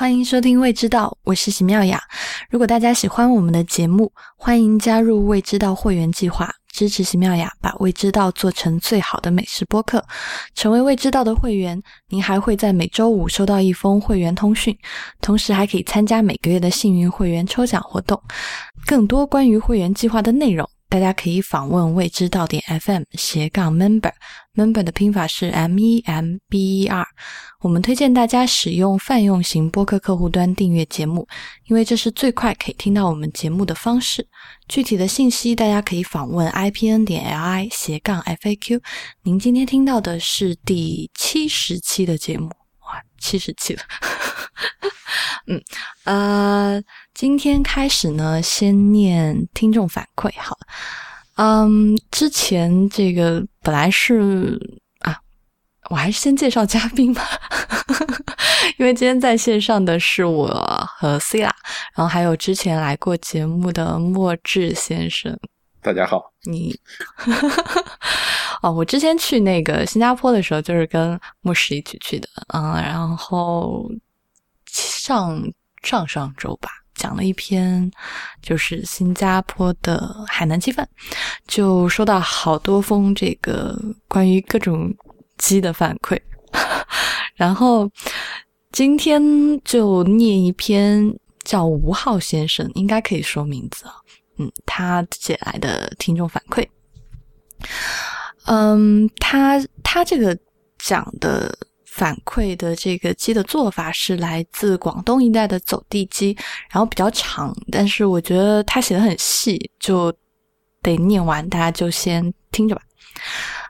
欢迎收听《未知道》，我是席妙雅。如果大家喜欢我们的节目，欢迎加入《未知道》会员计划，支持席妙雅把《未知道》做成最好的美食播客。成为《未知道》的会员，您还会在每周五收到一封会员通讯，同时还可以参加每个月的幸运会员抽奖活动。更多关于会员计划的内容。大家可以访问未知到点 FM 斜杠 member，member 的拼法是 M E M B E R。我们推荐大家使用泛用型播客客户端订阅节目，因为这是最快可以听到我们节目的方式。具体的信息大家可以访问 i p n 点 l i 斜杠 f a q。您今天听到的是第七十期的节目，哇，七十期了。嗯，呃，今天开始呢，先念听众反馈。好，嗯，之前这个本来是啊，我还是先介绍嘉宾吧，因为今天在线上的是我和 C 啦，然后还有之前来过节目的莫志先生。大家好，你 哦，我之前去那个新加坡的时候，就是跟牧师一起去的，嗯，然后。上上上周吧，讲了一篇就是新加坡的海南鸡饭，就收到好多封这个关于各种鸡的反馈，然后今天就念一篇叫吴浩先生，应该可以说名字啊，嗯，他写来的听众反馈，嗯，他他这个讲的。反馈的这个鸡的做法是来自广东一带的走地鸡，然后比较长，但是我觉得他写的很细，就得念完，大家就先听着吧。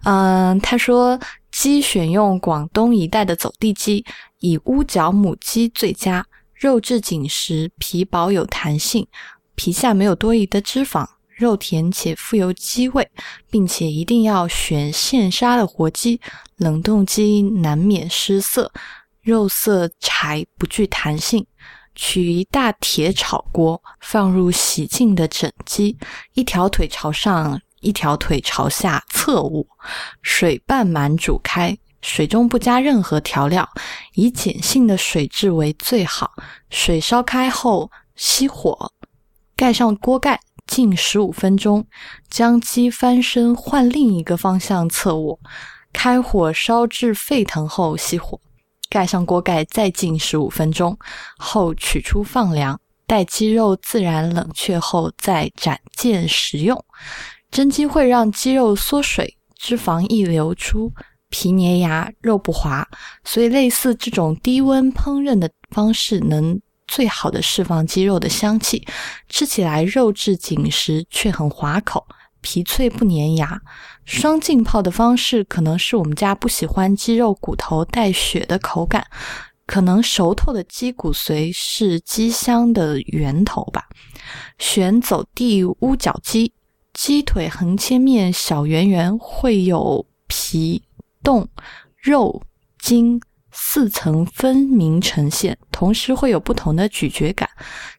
嗯，他说鸡选用广东一带的走地鸡，以乌角母鸡最佳，肉质紧实，皮薄有弹性，皮下没有多余的脂肪。肉甜且富有鸡味，并且一定要选现杀的活鸡，冷冻鸡难免失色，肉色柴不具弹性。取一大铁炒锅，放入洗净的整鸡，一条腿朝上，一条腿朝下侧卧，水半满煮开，水中不加任何调料，以碱性的水质为最好。水烧开后熄火，盖上锅盖。浸十五分钟，将鸡翻身换另一个方向侧卧，开火烧至沸腾后熄火，盖上锅盖再浸十五分钟后取出放凉，待鸡肉自然冷却后再斩件食用。蒸鸡会让鸡肉缩水，脂肪易流出，皮粘牙，肉不滑，所以类似这种低温烹饪的方式能。最好的释放鸡肉的香气，吃起来肉质紧实却很滑口，皮脆不粘牙。双浸泡的方式可能是我们家不喜欢鸡肉骨头带血的口感，可能熟透的鸡骨髓是鸡香的源头吧。选走地乌角鸡，鸡腿横切面小圆圆，会有皮、冻、肉、筋。四层分明呈现，同时会有不同的咀嚼感。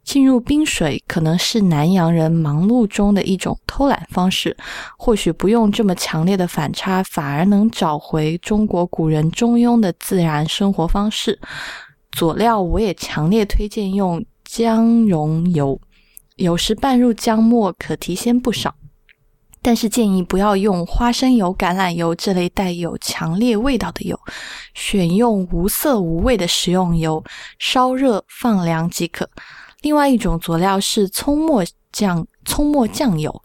进入冰水可能是南洋人忙碌中的一种偷懒方式，或许不用这么强烈的反差，反而能找回中国古人中庸的自然生活方式。佐料我也强烈推荐用姜蓉油，有时拌入姜末可提鲜不少。但是建议不要用花生油、橄榄油这类带有强烈味道的油，选用无色无味的食用油，烧热放凉即可。另外一种佐料是葱末酱，葱末酱油，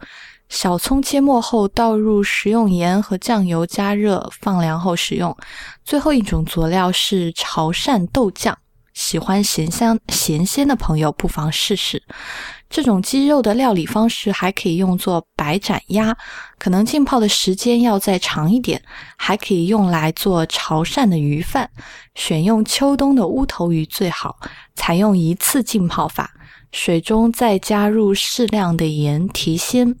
小葱切末后倒入食用盐和酱油，加热放凉后食用。最后一种佐料是潮汕豆酱，喜欢咸香咸鲜的朋友不妨试试。这种鸡肉的料理方式还可以用作白斩鸭，可能浸泡的时间要再长一点。还可以用来做潮汕的鱼饭，选用秋冬的乌头鱼最好。采用一次浸泡法，水中再加入适量的盐提鲜。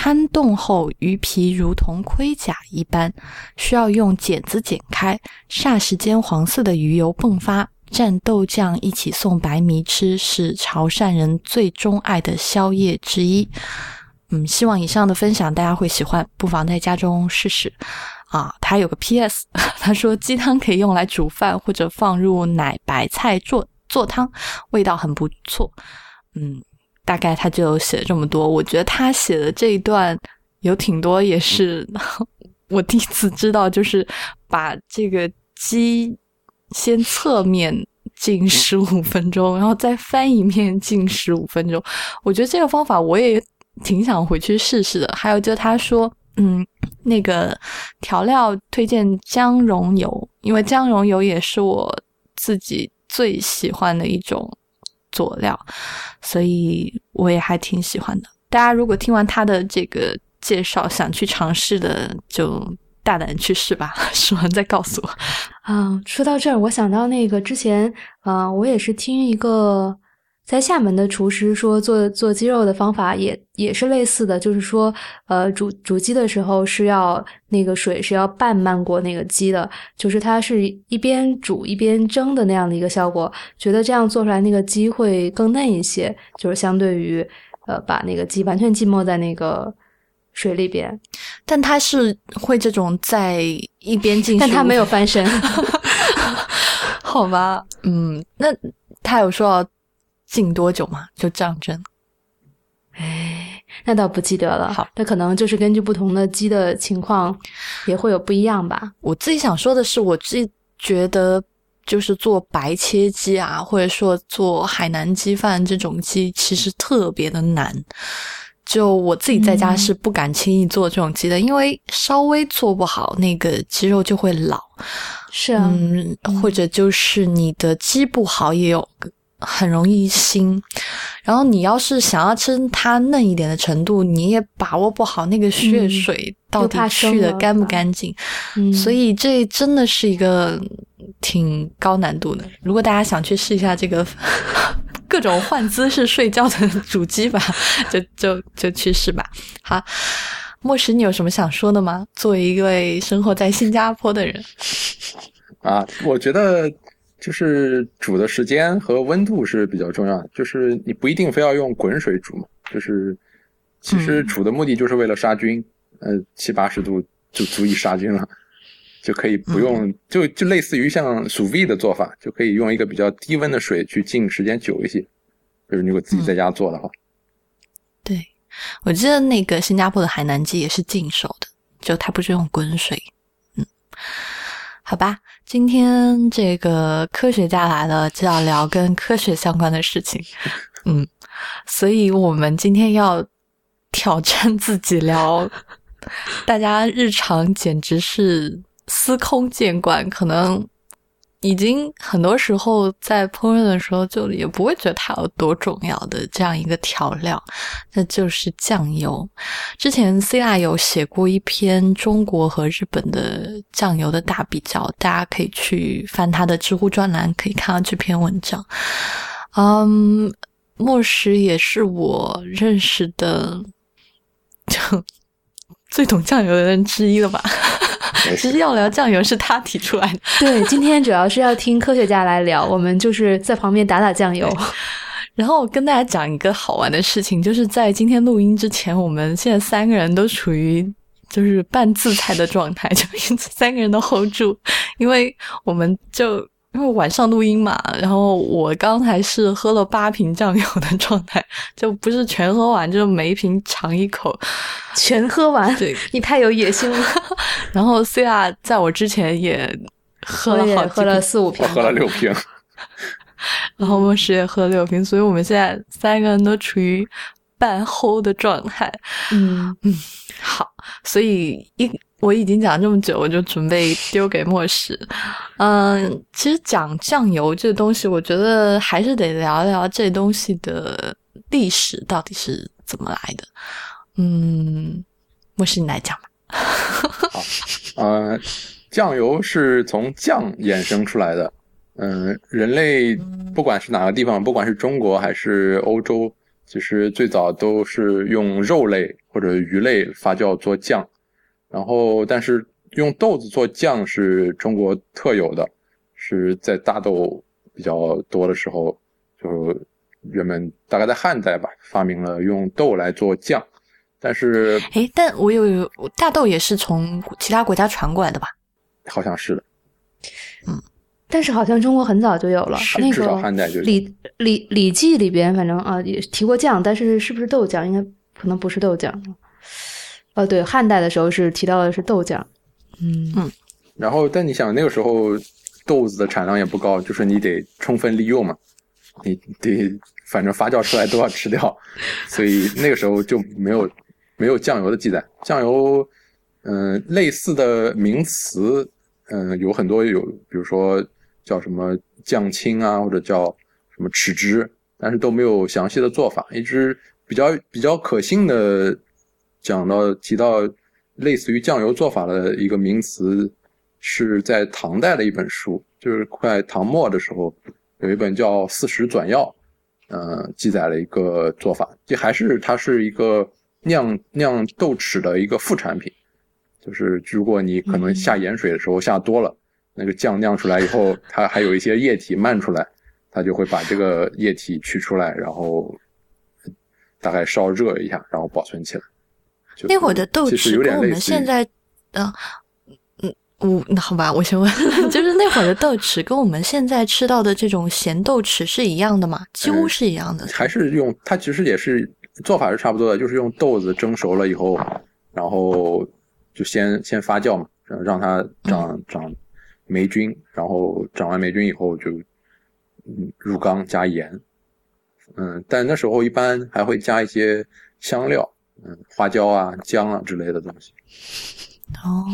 摊冻后，鱼皮如同盔甲一般，需要用剪子剪开。霎时间，黄色的鱼油迸发。蘸豆酱一起送白米吃，是潮汕人最钟爱的宵夜之一。嗯，希望以上的分享大家会喜欢，不妨在家中试试。啊，他有个 P.S，他说鸡汤可以用来煮饭或者放入奶白菜做做汤，味道很不错。嗯，大概他就写了这么多。我觉得他写的这一段有挺多，也是 我第一次知道，就是把这个鸡先侧面浸十五分钟，然后再翻一面浸十五分钟。我觉得这个方法我也挺想回去试试的。还有就他说。嗯，那个调料推荐姜蓉油，因为姜蓉油也是我自己最喜欢的一种佐料，所以我也还挺喜欢的。大家如果听完他的这个介绍，想去尝试的，就大胆去试吧。试完再告诉我。啊，说到这儿，我想到那个之前，啊，我也是听一个。在厦门的厨师说，做做鸡肉的方法也也是类似的，就是说，呃，煮煮鸡的时候是要那个水是要半漫过那个鸡的，就是它是一边煮一边蒸的那样的一个效果，觉得这样做出来那个鸡会更嫩一些，就是相对于呃把那个鸡完全浸没在那个水里边，但它是会这种在一边浸，但它没有翻身，好吧，嗯，那他有说。浸多久嘛？就这样蒸？哎，那倒不记得了。好，那可能就是根据不同的鸡的情况，也会有不一样吧。我自己想说的是，我自己觉得，就是做白切鸡啊，或者说做海南鸡饭这种鸡，其实特别的难。就我自己在家是不敢轻易做这种鸡的，因为稍微做不好，那个鸡肉就会老。是啊，嗯，或者就是你的鸡不好，也有。很容易腥，然后你要是想要吃它嫩一点的程度，你也把握不好那个血水到底去的干不干净，所以这真的是一个挺高难度的。如果大家想去试一下这个 各种换姿势睡觉的主机吧，就就就去试吧。好，莫石，你有什么想说的吗？作为一位生活在新加坡的人，啊，我觉得。就是煮的时间和温度是比较重要的，就是你不一定非要用滚水煮嘛，就是其实煮的目的就是为了杀菌，呃，七八十度就足以杀菌了，就可以不用，就就类似于像鼠 V 的做法，就可以用一个比较低温的水去浸时间久一些，就是如果自己在家做的话。对，我记得那个新加坡的海南鸡也是净手的，就它不是用滚水，嗯，好吧。今天这个科学家来了，就要聊跟科学相关的事情，嗯，所以我们今天要挑战自己聊，大家日常简直是司空见惯，可能。已经很多时候在烹饪的时候，就也不会觉得它有多重要的这样一个调料，那就是酱油。之前 C 亚有写过一篇中国和日本的酱油的大比较，大家可以去翻他的知乎专栏，可以看到这篇文章。嗯，莫石也是我认识的就 最懂酱油的人之一了吧。其实要聊酱油是他提出来的。对，今天主要是要听科学家来聊，我们就是在旁边打打酱油。然后跟大家讲一个好玩的事情，就是在今天录音之前，我们现在三个人都处于就是半自裁的状态，就三个人都 hold 住，因为我们就。因为晚上录音嘛，然后我刚才是喝了八瓶酱油的状态，就不是全喝完，就是每一瓶尝一口，全喝完。对，你太有野心了。然后 C 亚在我之前也喝了好喝了四五瓶，喝了六瓶。然后我们十也喝了六瓶，所以我们现在三个人都处于半齁的状态。嗯嗯，好，所以一。我已经讲这么久，我就准备丢给莫石。嗯，其实讲酱油这东西，我觉得还是得聊聊这东西的历史到底是怎么来的。嗯，莫石你来讲吧。好，呃，酱油是从酱衍生出来的。嗯，人类不管是哪个地方，不管是中国还是欧洲，其实最早都是用肉类或者鱼类发酵做酱。然后，但是用豆子做酱是中国特有的，是在大豆比较多的时候，就人们大概在汉代吧，发明了用豆来做酱。但是哎，但我有有大豆也是从其他国家传过来的吧？好像是的，但是好像中国很早就有了，那至少个汉代就有《礼礼礼记》里边，反正啊也提过酱，但是是不是豆浆？应该可能不是豆浆。哦，对，汉代的时候是提到的是豆浆。嗯然后，但你想那个时候豆子的产量也不高，就是你得充分利用嘛，你得反正发酵出来都要吃掉，所以那个时候就没有没有酱油的记载。酱油，嗯、类似的名词，嗯、有很多有，比如说叫什么酱青啊，或者叫什么豉汁，但是都没有详细的做法。一直比较比较可信的讲到提到类似于酱油做法的一个名词，是在唐代的一本书，就是快唐末的时候，有一本叫《四时转要》，呃，记载了一个做法，这还是它是一个酿酿豆豉的一个副产品，就是如果你可能下盐水的时候下多了，那个酱酿出来以后，它还有一些液体漫出来，它就会把这个液体取出来，然后大概烧热一下，然后保存起来。就是那会儿的豆豉跟我们现在，嗯、嗯，我那好吧，我先问，就是那会儿的豆豉跟我们现在吃到的这种咸豆豉是一样的吗？几乎嗯是一样的。还是用它其实也是做法是差不多的，就是用豆子蒸熟了以后，然后就先先发酵嘛，让让它长长霉菌，然后长完霉菌以后就嗯入缸加盐，嗯，但那时候一般还会加一些香料，嗯，花椒啊、姜啊之类的东西。哦，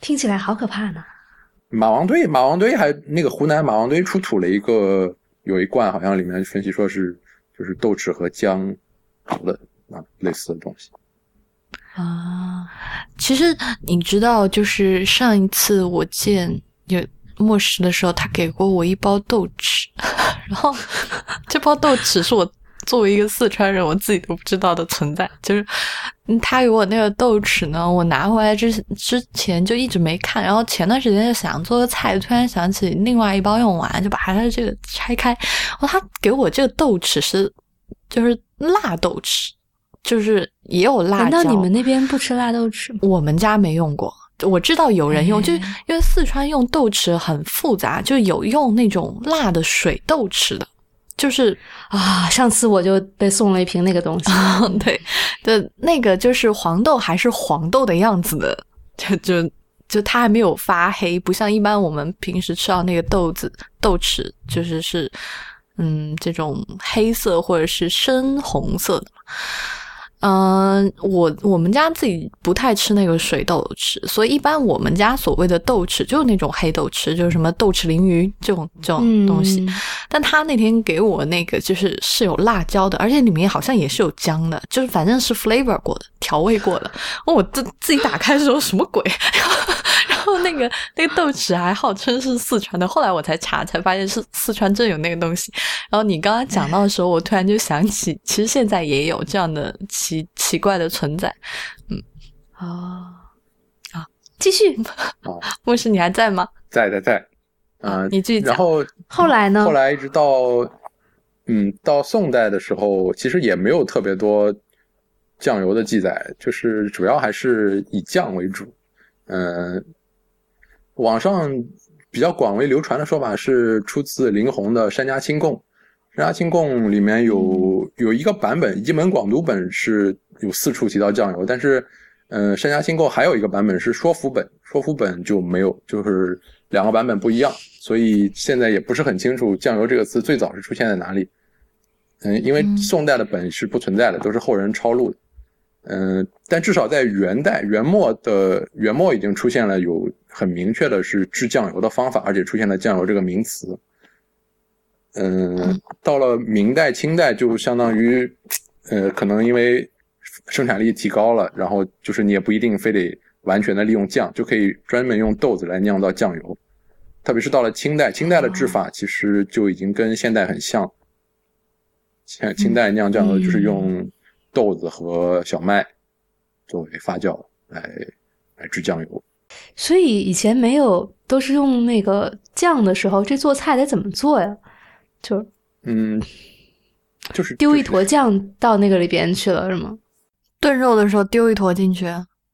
听起来好可怕呢。马王堆，马王堆还那个湖南马王堆出土了一个有一罐，好像里面分析说是就是豆豉和姜熬的啊类似的东西。啊，其实你知道，就是上一次我见有末世的时候，他给过我一包豆豉，然后这包豆豉是我作为一个四川人我自己都不知道的存在，就是嗯他给我那个豆豉呢，我拿回来之之前就一直没看，然后前段时间就想做个菜，突然想起另外一包用完，就把它的这个拆开，然后他给我这个豆豉是就是辣豆豉。就是也有辣椒，难道你们那边不吃辣豆豉吗？我们家没用过，我知道有人用，哎就因为四川用豆豉很复杂，就有用那种辣的水豆豉的，就是啊，上次我就被送了一瓶那个东西。对对那个就是黄豆还是黄豆的样子的，就就就它还没有发黑，不像一般我们平时吃到那个豆子豆豉，就是是嗯这种黑色或者是深红色的。嗯、我我们家自己不太吃那个水豆豉，所以一般我们家所谓的豆豉就是那种黑豆豉，就是什么豆豉鲮鱼这种这种东西。嗯但他那天给我那个就是是有辣椒的，而且里面好像也是有姜的，就是反正是 flavor 过的，调味过的。哦我自自己打开的时候什么鬼？然后然后那个那个豆豉还号称是四川的，后来我才查才发现是四川真有那个东西。然后你刚刚讲到的时候，我突然就想起，其实现在也有这样的奇奇怪的存在。哦啊，继续。牧师，你还在吗？在在在，啊、你继续然后后来呢？后来一直到嗯到宋代的时候，其实也没有特别多酱油的记载，就是主要还是以酱为主。嗯、网上比较广为流传的说法是出自林洪的《山家清供》，《山家清供》里面有有一个版本，一门广读本是有四处提到酱油，但是，嗯、呃，《山家清供》还有一个版本是说服本，说服本就没有，就是两个版本不一样，所以现在也不是很清楚酱油这个词最早是出现在哪里。嗯，因为嗯宋代的本是不存在的，都是后人抄录的。嗯，但至少在元代元末的元末已经出现了有很明确的是制酱油的方法，而且出现了酱油这个名词。嗯，到了明代、清代就相当于，呃，可能因为生产力提高了，然后就是你也不一定非得完全的利用酱，就可以专门用豆子来酿造酱油。特别是到了清代，清代的制法其实就已经跟现代很像。清清代酿酱油就是用豆子和小麦作为发酵来来制酱油。所以以前没有，都是用那个酱的时候，这做菜得怎么做呀？就嗯，就是丢一坨酱到那个里边去了，是吗？炖肉的时候丢一坨进去，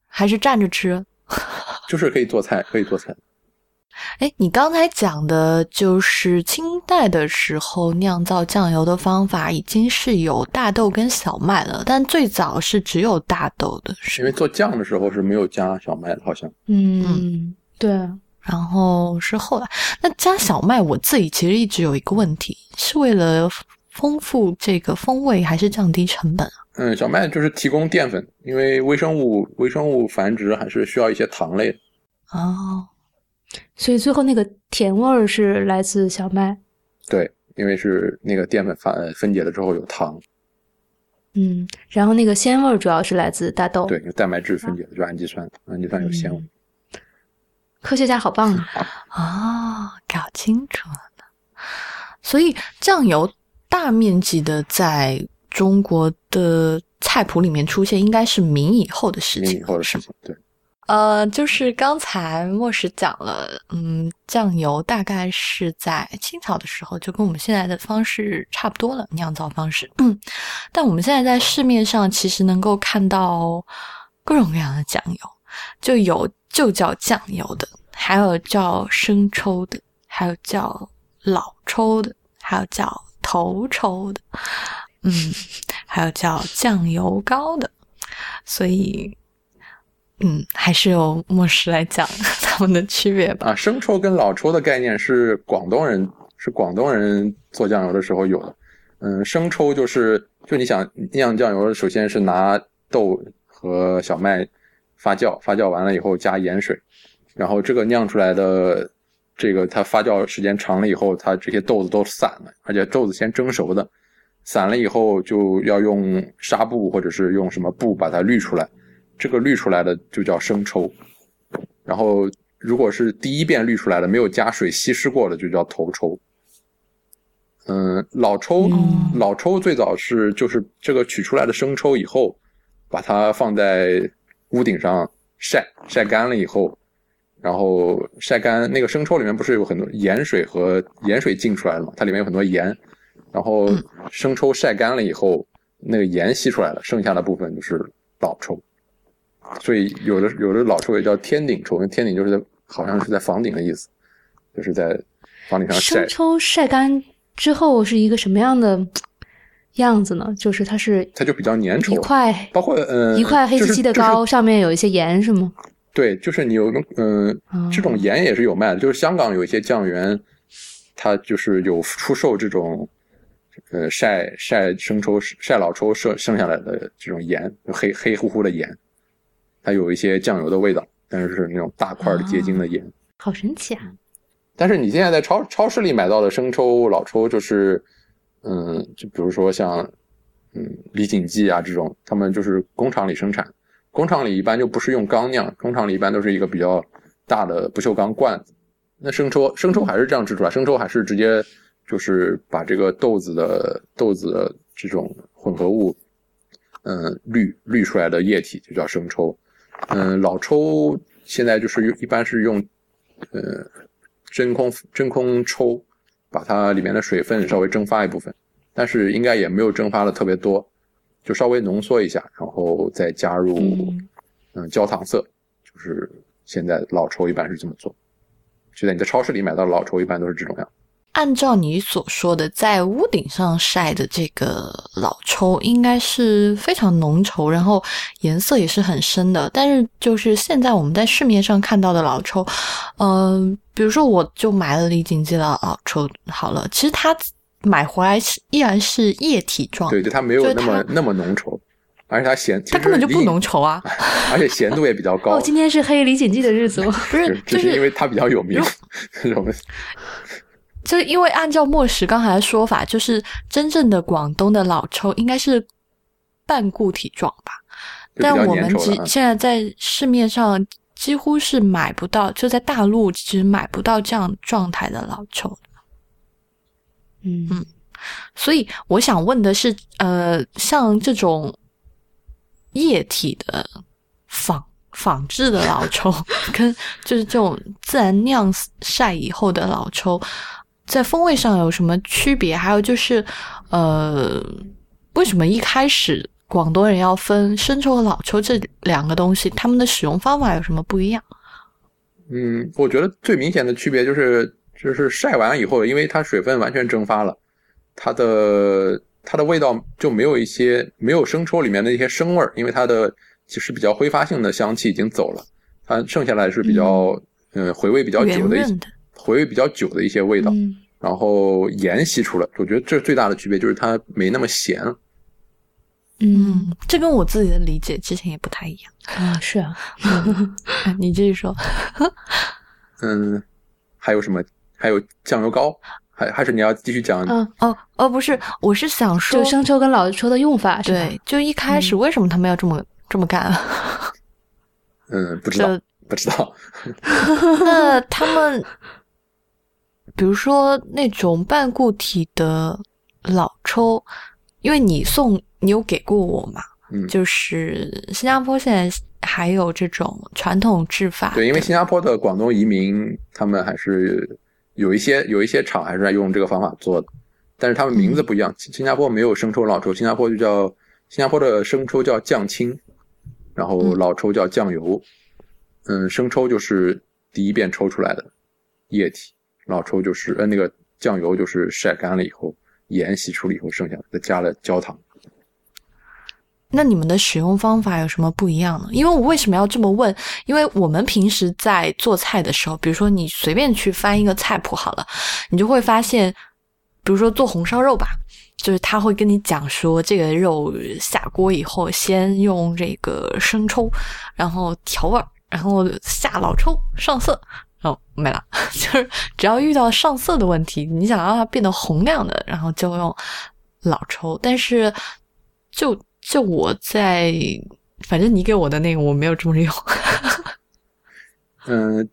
还是蘸着吃？就是可以做菜，可以做菜。哎，你刚才讲的就是清代的时候酿造酱油的方法已经是有大豆跟小麦了，但最早是只有大豆的，是因为做酱的时候是没有加小麦的，好像。嗯，对。然后是后来，那加小麦，我自己其实一直有一个问题，是为了丰富这个风味，还是降低成本啊？嗯，小麦就是提供淀粉，因为微生物微生物繁殖还是需要一些糖类的。哦，所以最后那个甜味儿是来自小麦。对，因为是那个淀粉分分解了之后有糖。嗯，然后那个鲜味儿主要是来自大豆。对，有蛋白质分解的，就氨基酸，氨基酸有鲜味。科学家好棒啊！哦，搞清楚了。所以酱油大面积的在中国的菜谱里面出现，应该是明以后的事情。明以后的事情，对。呃，就是刚才莫石讲了，嗯，酱油大概是在清朝的时候就跟我们现在的方式差不多了，酿造方式。嗯，但我们现在在市面上其实能够看到各种各样的酱油，就有就叫酱油的，还有叫生抽的，还有叫老抽的，还有叫头抽的，嗯，还有叫酱油膏的，所以。嗯，还是由莫师来讲他们的区别吧。啊，生抽跟老抽的概念是广东人是广东人做酱油的时候有的。嗯，生抽就是就你想酿酱油，首先是拿豆和小麦发酵，发酵完了以后加盐水，然后这个酿出来的这个它发酵时间长了以后，它这些豆子都散了，而且豆子先蒸熟的，散了以后就要用纱布或者是用什么布把它滤出来。这个滤出来的就叫生抽，然后如果是第一遍滤出来的，没有加水稀释过的，就叫头抽。嗯，老抽，老抽最早是就是这个取出来的生抽以后，把它放在屋顶上晒，晒干了以后，然后晒干那个生抽里面不是有很多盐水和盐水浸出来的嘛？它里面有很多盐，然后生抽晒干了以后，那个盐吸出来了，剩下的部分就是老抽。所以有的有的老抽也叫天顶抽，天顶就是在好像是在房顶的意思，就是在房顶上晒。生抽晒干之后是一个什么样的样子呢？就是它是它就比较粘稠，一块包括嗯一块黑漆漆的膏，上面有一些盐是吗？对，就是你有嗯这种盐也是有卖的，就是香港有一些酱园，它就是有出售这种呃晒晒生抽晒老抽剩剩下来的这种盐，黑黑乎乎的盐。它有一些酱油的味道，但是是那种大块的结晶的盐，好神奇啊！但是你现在在超超市里买到的生抽、老抽，就是，嗯，就比如说像，嗯，李锦记啊这种，他们就是工厂里生产，工厂里一般就不是用缸酿，工厂里一般都是一个比较大的不锈钢罐子。那生抽，生抽还是这样制出来，生抽还是直接就是把这个豆子的豆子的这种混合物，嗯，滤滤出来的液体就叫生抽。嗯，老抽现在就是，一般是用，呃，真空真空抽，把它里面的水分稍微蒸发一部分，但是应该也没有蒸发的特别多，就稍微浓缩一下，然后再加入，嗯，焦糖色，就是现在老抽一般是这么做，就在你在超市里买到的老抽一般都是这种样。按照你所说的，在屋顶上晒的这个老抽应该是非常浓稠，然后颜色也是很深的。但是就是现在我们在市面上看到的老抽，嗯，比如说我就买了李锦记的老抽好了，其实它买回来是依然是液体状，对，就它没有那么那么浓稠，而且它咸，它根本就不浓稠啊，而且咸度也比较高。哦，今天是黑李锦记的日子，不是，就是因为它比较有名，我们。就因为按照莫石刚才的说法，就是真正的广东的老抽应该是半固体状吧，但我们现在在市面上几乎是买不到，就在大陆其实买不到这样状态的老抽。嗯嗯，所以我想问的是，呃，像这种液体的仿仿制的老抽，跟就是这种自然酿晒以后的老抽。在风味上有什么区别？还有就是，呃，为什么一开始广东人要分生抽和老抽这两个东西，它们的使用方法有什么不一样？嗯，我觉得最明显的区别就是，就是晒完以后，因为它水分完全蒸发了，它的它的味道就没有一些没有生抽里面的一些生味儿，因为它的其实比较挥发性的香气已经走了，它剩下来是比较嗯回味比较久的一回味比较久的一些味道。然后盐吸出来，我觉得这最大的区别就是它没那么咸。嗯，这跟我自己的理解之前也不太一样啊。是 啊，你继续说。嗯，还有什么？还有酱油膏，还还是你要继续讲？嗯哦哦，不是，我是想说生抽跟老抽的用法。对，就一开始为什么他们要这么这么干？嗯，不知道，不知道。那他们。比如说那种半固体的老抽，因为你送你有给过我嘛，嗯，就是新加坡现在还有这种传统制法，对，因为新加坡的广东移民他们还是有一些有一些厂还是在用这个方法做的，但是他们名字不一样，新加坡没有生抽老抽，新加坡就叫新加坡的生抽叫酱青，然后老抽叫酱油，嗯，生抽就是第一遍抽出来的液体。老抽就是呃那个酱油就是晒干了以后，盐洗出了以后剩下的，再加了焦糖。那你们的使用方法有什么不一样呢？因为我为什么要这么问？因为我们平时在做菜的时候，比如说你随便去翻一个菜谱好了，你就会发现，比如说做红烧肉吧，就是他会跟你讲说，这个肉下锅以后，先用这个生抽，然后调味儿，然后下老抽上色。哦，没了，就是只要遇到上色的问题，你想让它变得红亮的，然后就用老抽。但是，就就我在，反正你给我的那个我没有这么用。嗯，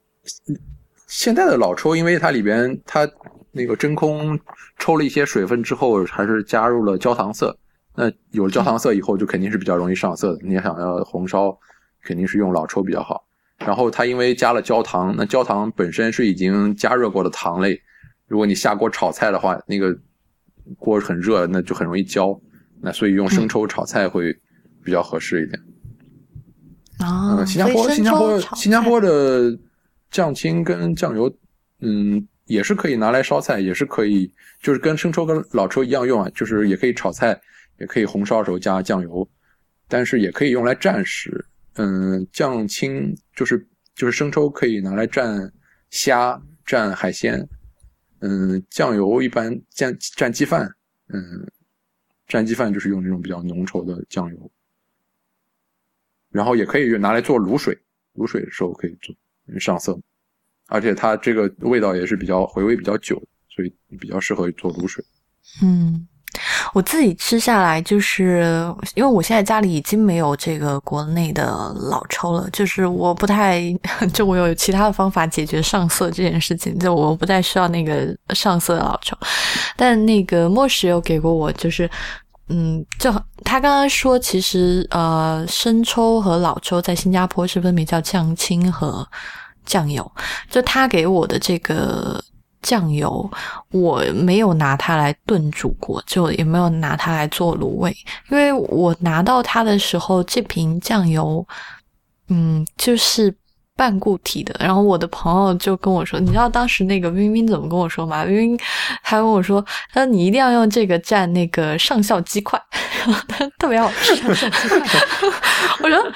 现在的老抽，因为它里边它那个真空抽了一些水分之后，还是加入了焦糖色。那有了焦糖色以后，就肯定是比较容易上色的。你想要红烧，肯定是用老抽比较好。然后它因为加了焦糖，那焦糖本身是已经加热过的糖类，如果你下锅炒菜的话，那个锅很热，那就很容易焦，那所以用生抽炒菜会比较合适一点。啊，新加坡新加坡新加坡的酱青跟酱油，嗯，也是可以拿来烧菜，也是可以，就是跟生抽跟老抽一样用啊，就是也可以炒菜，也可以红烧的时候加酱油，但是也可以用来蘸食。嗯，酱青就是就是生抽可以拿来蘸虾、蘸海鲜。嗯，酱油一般蘸蘸鸡饭。嗯，蘸鸡饭就是用这种比较浓稠的酱油。然后也可以拿来做卤水，卤水的时候可以做上色，而且它这个味道也是比较回味比较久，所以比较适合做卤水。嗯。我自己吃下来，就是因为我现在家里已经没有这个国内的老抽了，就是我不太，就我有其他的方法解决上色这件事情，就我不太需要那个上色的老抽。但那个莫石有给过我，就是嗯，就他刚刚说，其实呃，生抽和老抽在新加坡是分别叫酱青和酱油，就他给我的这个。酱油我没有拿它来炖煮过，就也没有拿它来做卤味，因为我拿到它的时候，这瓶酱油，嗯，就是半固体的。然后我的朋友就跟我说：“你知道当时那个冰冰怎么跟我说吗？冰冰他跟我说，他说你一定要用这个蘸那个上校鸡块，特别好吃。我说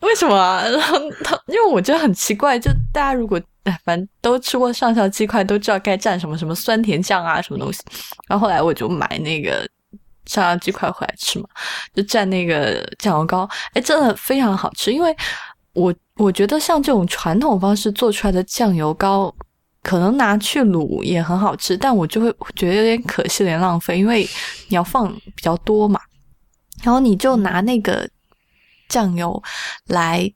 为什么？然后他因为我觉得很奇怪，就大家如果。反正都吃过上校鸡块，都知道该蘸什么什么酸甜酱啊，什么东西。然后后来我就买那个上校鸡块回来吃嘛，就蘸那个酱油膏。哎，真的非常好吃。因为我我觉得像这种传统方式做出来的酱油膏，可能拿去卤也很好吃，但我就会觉得有点可惜，有点浪费，因为你要放比较多嘛。然后你就拿那个酱油来。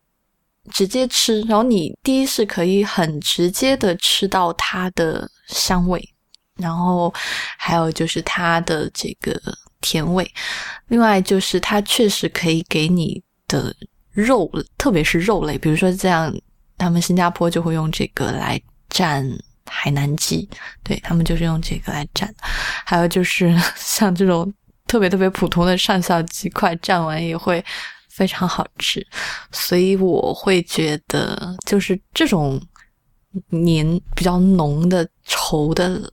直接吃，然后你第一是可以很直接的吃到它的香味，然后还有就是它的这个甜味，另外就是它确实可以给你的肉，特别是肉类，比如说这样，他们新加坡就会用这个来蘸海南鸡，对他们就是用这个来蘸，还有就是 像这种。特别特别普通的上校鸡块蘸完也会非常好吃，所以我会觉得就是这种黏比较浓的稠的。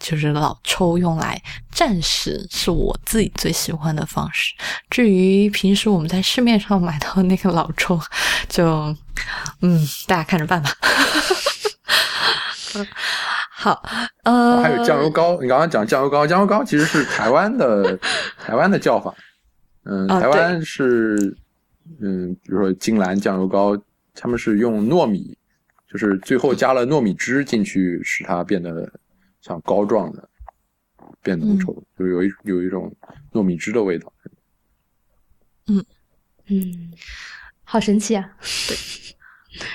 就是老抽用来蘸食，是我自己最喜欢的方式。至于平时我们在市面上买到那个老抽，就嗯，大家看着办吧。好，呃，还有酱油膏。你刚刚讲酱油膏，酱油膏其实是台湾的 台湾的叫法。嗯，台湾是嗯，比如说金兰酱油膏，他们是用糯米，就是最后加了糯米汁进去，使它变得。像膏状的变浓稠，就有一有一种糯米汁的味道。嗯嗯，好神奇啊！对，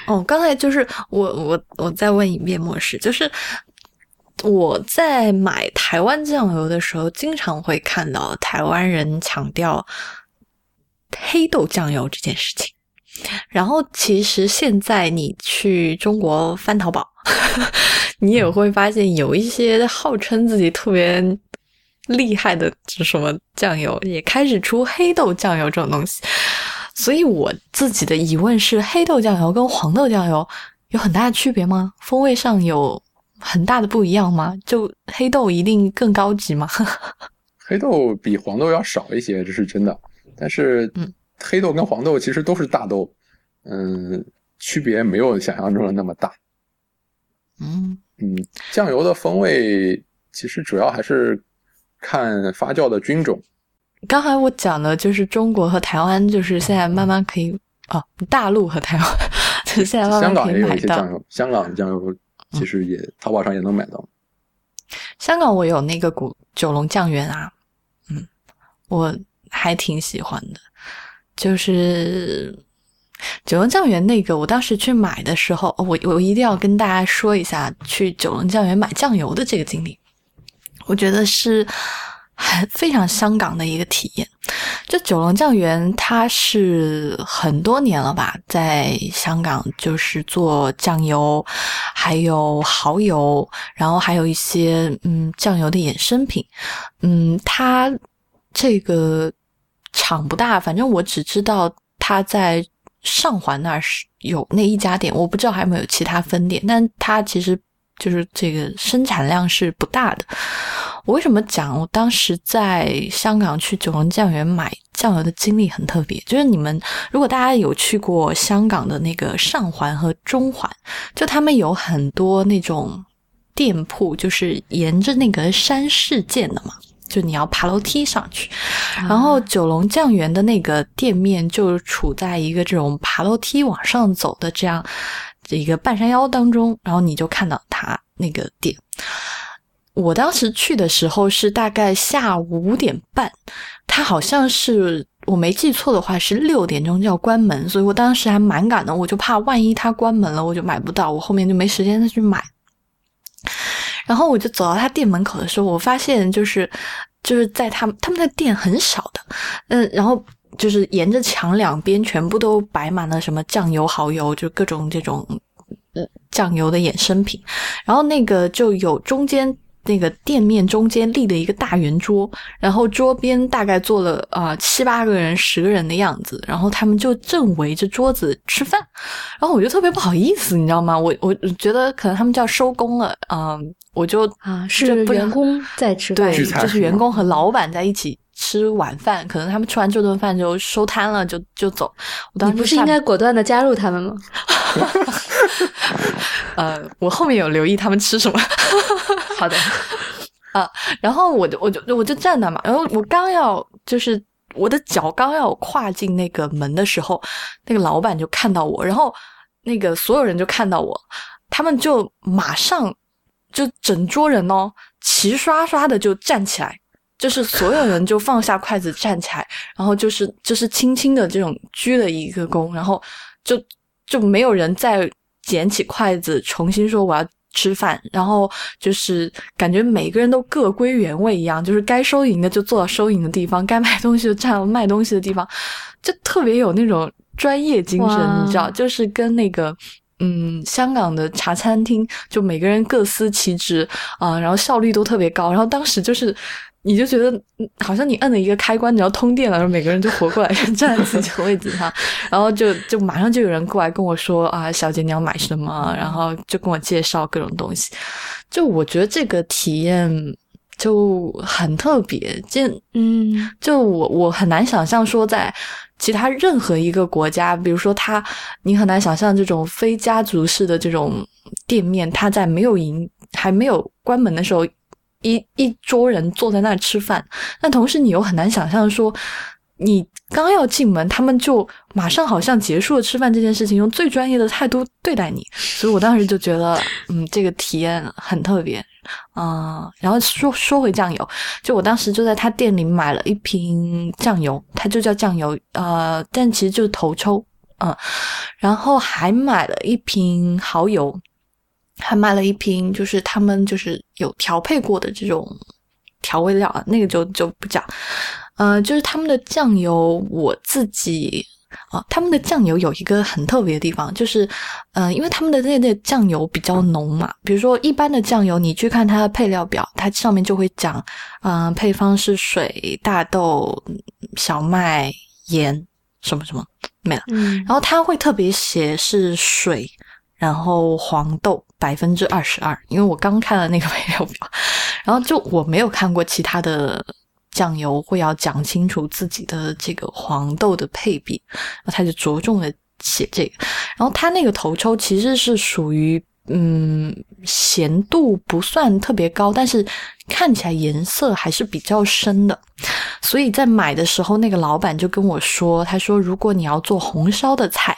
哦，刚才就是我我我再问一遍，模式就是我在买台湾酱油的时候，经常会看到台湾人强调黑豆酱油这件事情。然后，其实现在你去中国翻淘宝。你也会发现有一些号称自己特别厉害的什么酱油，也开始出黑豆酱油这种东西。所以我自己的疑问是：黑豆酱油跟黄豆酱油有很大的区别吗？风味上有很大的不一样吗？就黑豆一定更高级吗？黑豆比黄豆要少一些，这是真的。但是，嗯，黑豆跟黄豆其实都是大豆，嗯，区别没有想象中的那么大。嗯嗯，酱油的风味其实主要还是看发酵的菌种。刚才我讲的就是中国和台湾，就是现在慢慢可以哦，大陆和台湾，就现在慢慢可以买到。香港也有一些酱油，香港的酱油其实也淘宝上也能买到。香港我有那个古九龙酱园啊，嗯，我还挺喜欢的，就是。九龙酱园那个，我当时去买的时候，我我一定要跟大家说一下去九龙酱园买酱油的这个经历。我觉得是很非常香港的一个体验。就九龙酱园，它是很多年了吧，在香港就是做酱油，还有蚝油，然后还有一些嗯酱油的衍生品。嗯，它这个厂不大，反正我只知道它在。上环那儿是有那一家店，我不知道还有没有其他分店，但它其实就是这个生产量是不大的。我为什么讲我当时在香港去九龙酱园买酱油的经历很特别？就是你们如果大家有去过香港的那个上环和中环，就他们有很多那种店铺，就是沿着那个山势建的嘛。就你要爬楼梯上去，然后九龙酱园的那个店面就处在一个这种爬楼梯往上走的这样一个半山腰当中，然后你就看到它那个店。我当时去的时候是大概下午五点半，它好像是我没记错的话是六点钟就要关门，所以我当时还蛮赶的，我就怕万一它关门了我就买不到，我后面就没时间再去买。然后我就走到他店门口的时候，我发现就是就是在他们他们的店很少的，嗯，然后就是沿着墙两边全部都摆满了什么酱油、蚝油，就各种这种酱油的衍生品，然后那个就有中间。那个店面中间立了一个大圆桌，然后桌边大概坐了啊七八个人、十个人的样子，然后他们就正围着桌子吃饭，然后我就特别不好意思，你知道吗？我我觉得可能他们就要收工了，嗯，我就啊是员工在吃饭，对，就是员工和老板在一起吃晚饭，可能他们吃完这顿饭就收摊了，就就走。我当时不是应该果断的加入他们吗？呃，我后面有留意他们吃什么。好的，啊，然后我就我就我就站那嘛，然后我刚要就是我的脚刚要跨进那个门的时候，那个老板就看到我，然后那个所有人就看到我，他们就马上就整桌人哦齐刷刷的就站起来，就是所有人就放下筷子站起来，然后就是就是轻轻的这种鞠了一个躬，然后就就没有人再捡起筷子重新说我要。吃饭，然后就是感觉每个人都各归原位一样，就是该收银的就坐到收银的地方，该卖东西就站到卖东西的地方，就特别有那种专业精神，你知道，就是跟那个嗯，香港的茶餐厅就每个人各司其职啊，然后效率都特别高。然后当时就是，你就觉得好像你摁了一个开关，你要通电了，然后每个人就活过来站在自己的位置上，然后就就马上就有人过来跟我说啊，小姐你要买什么？然后就跟我介绍各种东西。就我觉得这个体验就很特别，就嗯，就我我很难想象说在。其他任何一个国家，比如说他，你很难想象这种非家族式的这种店面，他在没有营还没有关门的时候，一一桌人坐在那儿吃饭。但同时，你又很难想象说，你刚要进门，他们就马上好像结束了吃饭这件事情，用最专业的态度对待你。所以我当时就觉得，嗯，这个体验很特别。啊，然后说说回酱油，就我当时就在他店里买了一瓶酱油，它就叫酱油，呃，但其实就是头抽，嗯，然后还买了一瓶蚝油，还买了一瓶就是他们就是有调配过的这种调味料，那个就就不讲，呃，就是他们的酱油，我自己。啊，他们的酱油有一个很特别的地方，就是，嗯，因为他们的那那酱油比较浓嘛。比如说一般的酱油，你去看它的配料表，它上面就会讲，嗯，配方是水、大豆、小麦、盐什么什么没了。嗯，然后它会特别写是水，然后黄豆百分之二十二。因为我刚看了那个配料表，然后就我没有看过其他的。酱油会要讲清楚自己的这个黄豆的配比，然后他就着重的写这个。然后他那个头抽其实是属于嗯咸度不算特别高，但是看起来颜色还是比较深的。所以在买的时候，那个老板就跟我说，他说如果你要做红烧的菜，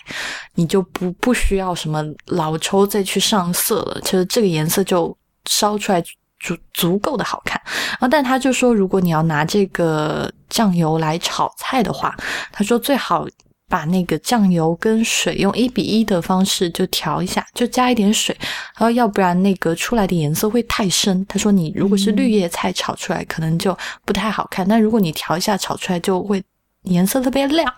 你就不不需要什么老抽再去上色了，其实这个颜色就烧出来。足足够的好看，然后但他就说，如果你要拿这个酱油来炒菜的话，他说最好把那个酱油跟水用一比一的方式就调一下，就加一点水，然后要不然那个出来的颜色会太深。他说你如果是绿叶菜炒出来，可能就不太好看，但如果你调一下炒出来，就会颜色特别亮。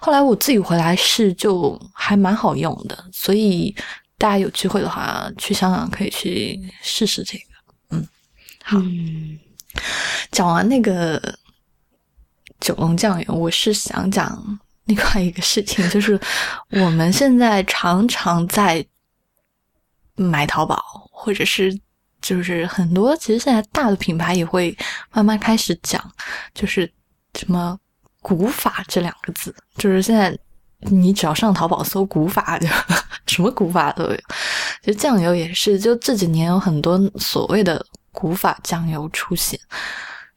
后来我自己回来试，就还蛮好用的，所以大家有机会的话去香港可以去试试这个。嗯好，讲完那个九龙酱油，我是想讲 另外一个事情，就是我们现在常常在买淘宝，或者是就是很多，其实现在大的品牌也会慢慢开始讲，就是什么古法这两个字，就是现在你只要上淘宝搜古法，就 什么古法都有。其实酱油也是，就这几年有很多所谓的。古法酱油出现，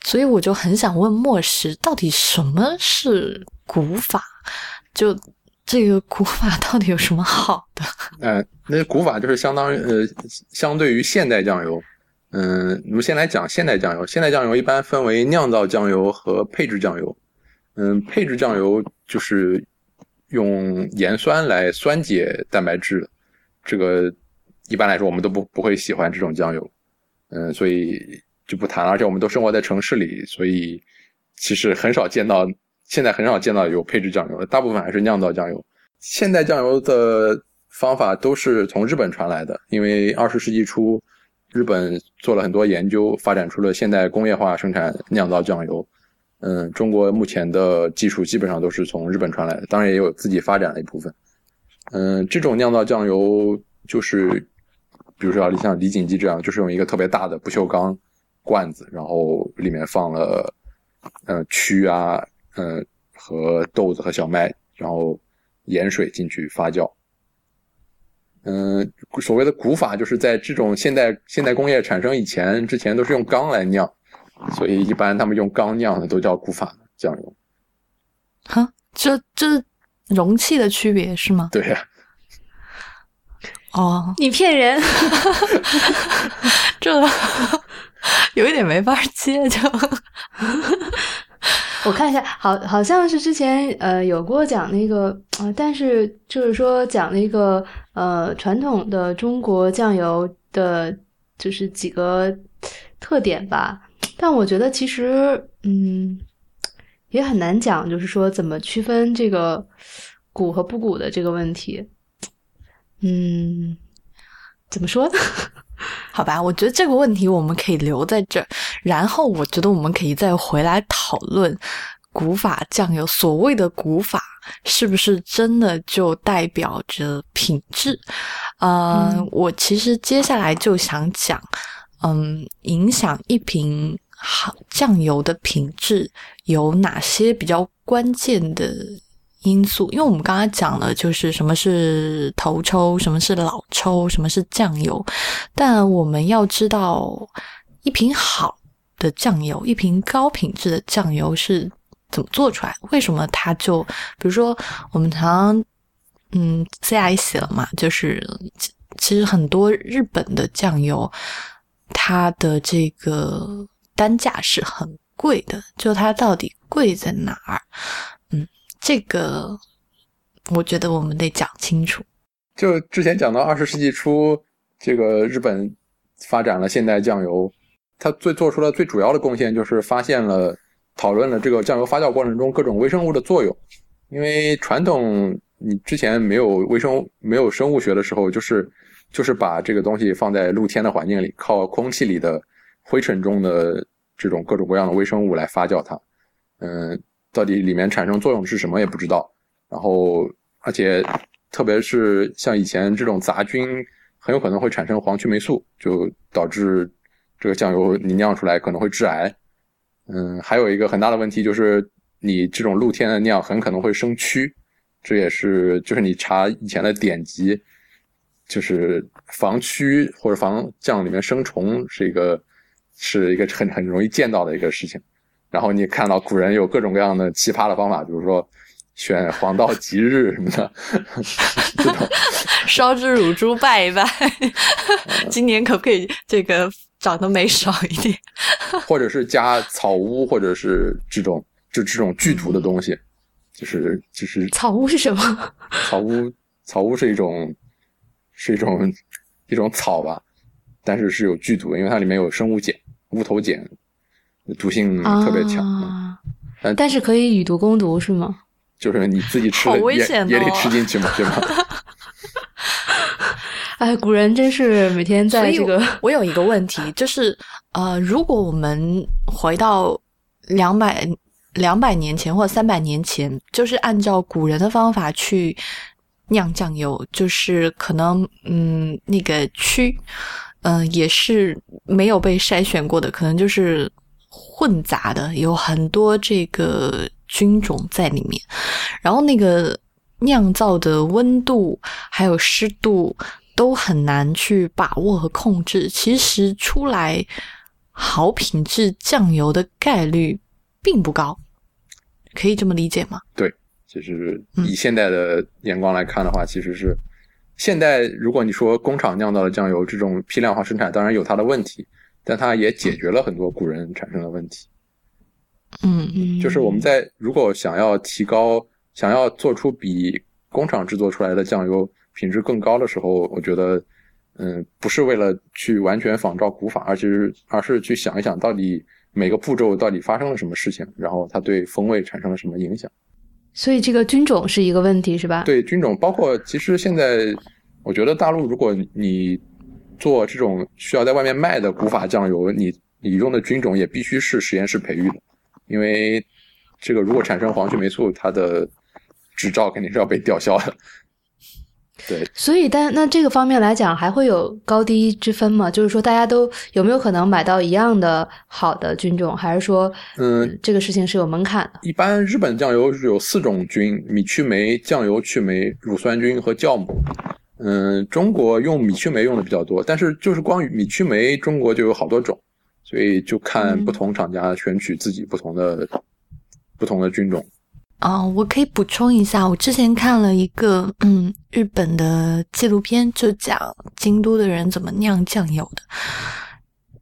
所以我就很想问莫石，到底什么是古法？就这个古法到底有什么好的？呃，那古法就是相当于呃，相对于现代酱油。嗯，我们先来讲现代酱油。现代酱油一般分为酿造酱油和配制酱油。嗯，配制酱油就是用盐酸来酸解蛋白质，这个一般来说我们都不不会喜欢这种酱油。嗯，所以就不谈了。而且我们都生活在城市里，所以其实很少见到，现在很少见到有配制酱油的，大部分还是酿造酱油。现代酱油的方法都是从日本传来的，因为二十世纪初，日本做了很多研究，发展出了现代工业化生产酿造酱油。嗯，中国目前的技术基本上都是从日本传来的，当然也有自己发展的一部分。嗯，这种酿造酱油就是。比如说，像李锦记这样，就是用一个特别大的不锈钢罐子，然后里面放了，呃，蛆啊，嗯，和豆子和小麦，然后盐水进去发酵。嗯，所谓的古法，就是在这种现代现代工业产生以前，之前都是用钢来酿，所以一般他们用钢酿的都叫古法酱油。哈，这这容器的区别是吗？对呀。哦，你骗人，这 有一点没法接。就我看一下，好，好像是之前呃有过讲那个啊，但是就是说讲那个呃传统的中国酱油的，就是几个特点吧。但我觉得其实嗯也很难讲，就是说怎么区分这个古和不古的这个问题。嗯，怎么说呢？好吧，我觉得这个问题我们可以留在这儿，然后我觉得我们可以再回来讨论古法酱油。所谓的古法，是不是真的就代表着品质？呃，我其实接下来就想讲，嗯，影响一瓶好酱油的品质有哪些比较关键的？因素，因为我们刚刚讲了，就是什么是头抽，什么是老抽，什么是酱油。但我们要知道，一瓶好的酱油，一瓶高品质的酱油是怎么做出来？为什么它就，比如说我们常常嗯，CI 写了嘛，就是其实很多日本的酱油，它的这个单价是很贵的，就它到底贵在哪儿？这个我觉得我们得讲清楚。就之前讲到二十世纪初，这个日本发展了现代酱油，它最做出了最主要的贡献就是发现了、讨论了这个酱油发酵过程中各种微生物的作用。因为传统你之前没有微生物、没有生物学的时候，就是就是把这个东西放在露天的环境里，靠空气里的灰尘中的这种各种各样的微生物来发酵它。嗯。到底里面产生作用是什么也不知道，然后而且特别是像以前这种杂菌，很有可能会产生黄曲霉素，就导致这个酱油你酿出来可能会致癌。嗯，还有一个很大的问题就是你这种露天的酿很可能会生蛆，这也是就是你查以前的典籍，就是防蛆或者防酱里面生虫是一个是一个很很容易见到的一个事情。然后你看到古人有各种各样的奇葩的方法，比如说选黄道吉日什么的，这种 烧只乳猪拜一拜，今年可不可以这个长得美少一点？或者是加草屋，或者是这种就这种剧毒的东西，就是就是草屋是什么？草屋草屋是一种是一种一种草吧，但是是有剧毒，因为它里面有生物碱、乌头碱。毒性特别强，但是可以以毒攻毒是吗？就是你自己吃了也也得吃进去嘛，对吗？哎，古人真是每天在这个。我有一个问题，就是呃，如果我们回到两百两百年前或者三百年前，就是按照古人的方法去酿酱油，就是可能嗯，那个蛆嗯也是没有被筛选过的，可能就是。混杂的有很多这个菌种在里面，然后那个酿造的温度还有湿度都很难去把握和控制。其实出来好品质酱油的概率并不高，可以这么理解吗？对，其实以现在的眼光来看的话，其实是现代。如果你说工厂酿造的酱油这种批量化生产，当然有它的问题。但它也解决了很多古人产生的问题。嗯嗯，就是我们在如果想要提高、想要做出比工厂制作出来的酱油品质更高的时候，我觉得，嗯，不是为了去完全仿照古法，而是而是去想一想到底每个步骤到底发生了什么事情，然后它对风味产生了什么影响。所以这个菌种是一个问题，是吧？对菌种，包括其实现在，我觉得大陆如果你。做这种需要在外面卖的古法酱油，你你用的菌种也必须是实验室培育的，因为这个如果产生黄曲霉素，它的执照肯定是要被吊销的。对，所以但那这个方面来讲，还会有高低之分吗？就是说，大家都有没有可能买到一样的好的菌种，还是说，嗯，这个事情是有门槛的？一般日本酱油是有四种菌：米曲霉、酱油曲霉、乳酸菌和酵母。嗯，中国用米曲霉用的比较多，但是就是光米曲霉，中国就有好多种，所以就看不同厂家选取自己不同的不同的菌种。啊，我可以补充一下，我之前看了一个嗯日本的纪录片，就讲京都的人怎么酿酱油的。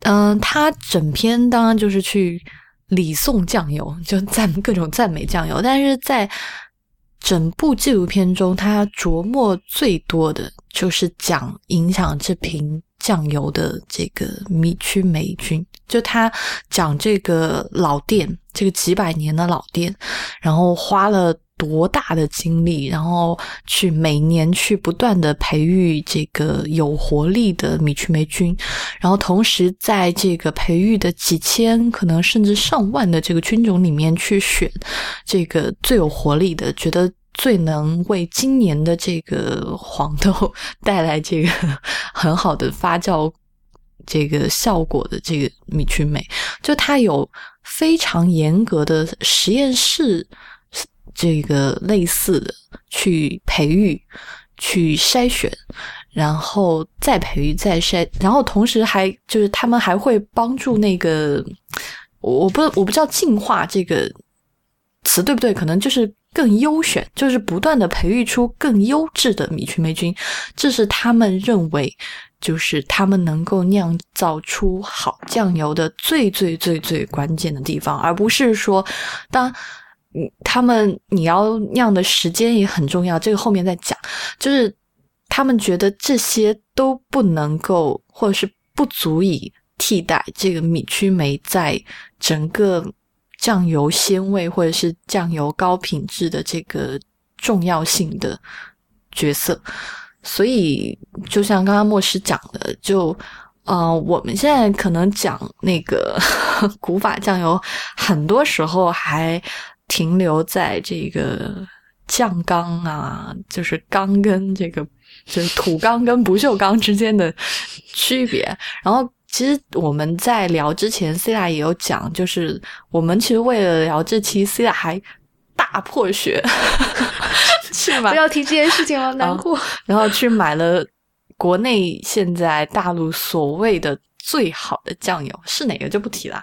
嗯，他整篇当然就是去礼颂酱油，就赞各种赞美酱油，但是在。整部纪录片中，他琢磨最多的就是讲影响这瓶酱油的这个米曲霉菌。就他讲这个老店，这个几百年的老店，然后花了多大的精力，然后去每年去不断的培育这个有活力的米曲霉菌，然后同时在这个培育的几千可能甚至上万的这个菌种里面去选这个最有活力的，觉得最能为今年的这个黄豆带来这个很好的发酵这个效果的这个米曲霉，就它有非常严格的实验室。这个类似的去培育、去筛选，然后再培育、再筛，然后同时还就是他们还会帮助那个，我不我不知道进化这个词对不对？可能就是更优选，就是不断的培育出更优质的米曲霉菌，这是他们认为就是他们能够酿造出好酱油的最最最最关键的地方，而不是说当。他们你要酿的时间也很重要，这个后面再讲。就是他们觉得这些都不能够，或者是不足以替代这个米曲霉在整个酱油鲜味或者是酱油高品质的这个重要性的角色。所以，就像刚刚莫师讲的，就呃，我们现在可能讲那个 古法酱油，很多时候还。停留在这个酱缸啊，就是缸跟这个就是土缸跟不锈钢之间的区别。然后，其实我们在聊之前，C 大也有讲，就是我们其实为了聊这期，C 大还大破血 去买，不要提这件事情了，难过。然后去买了国内现在大陆所谓的最好的酱油是哪个就不提了。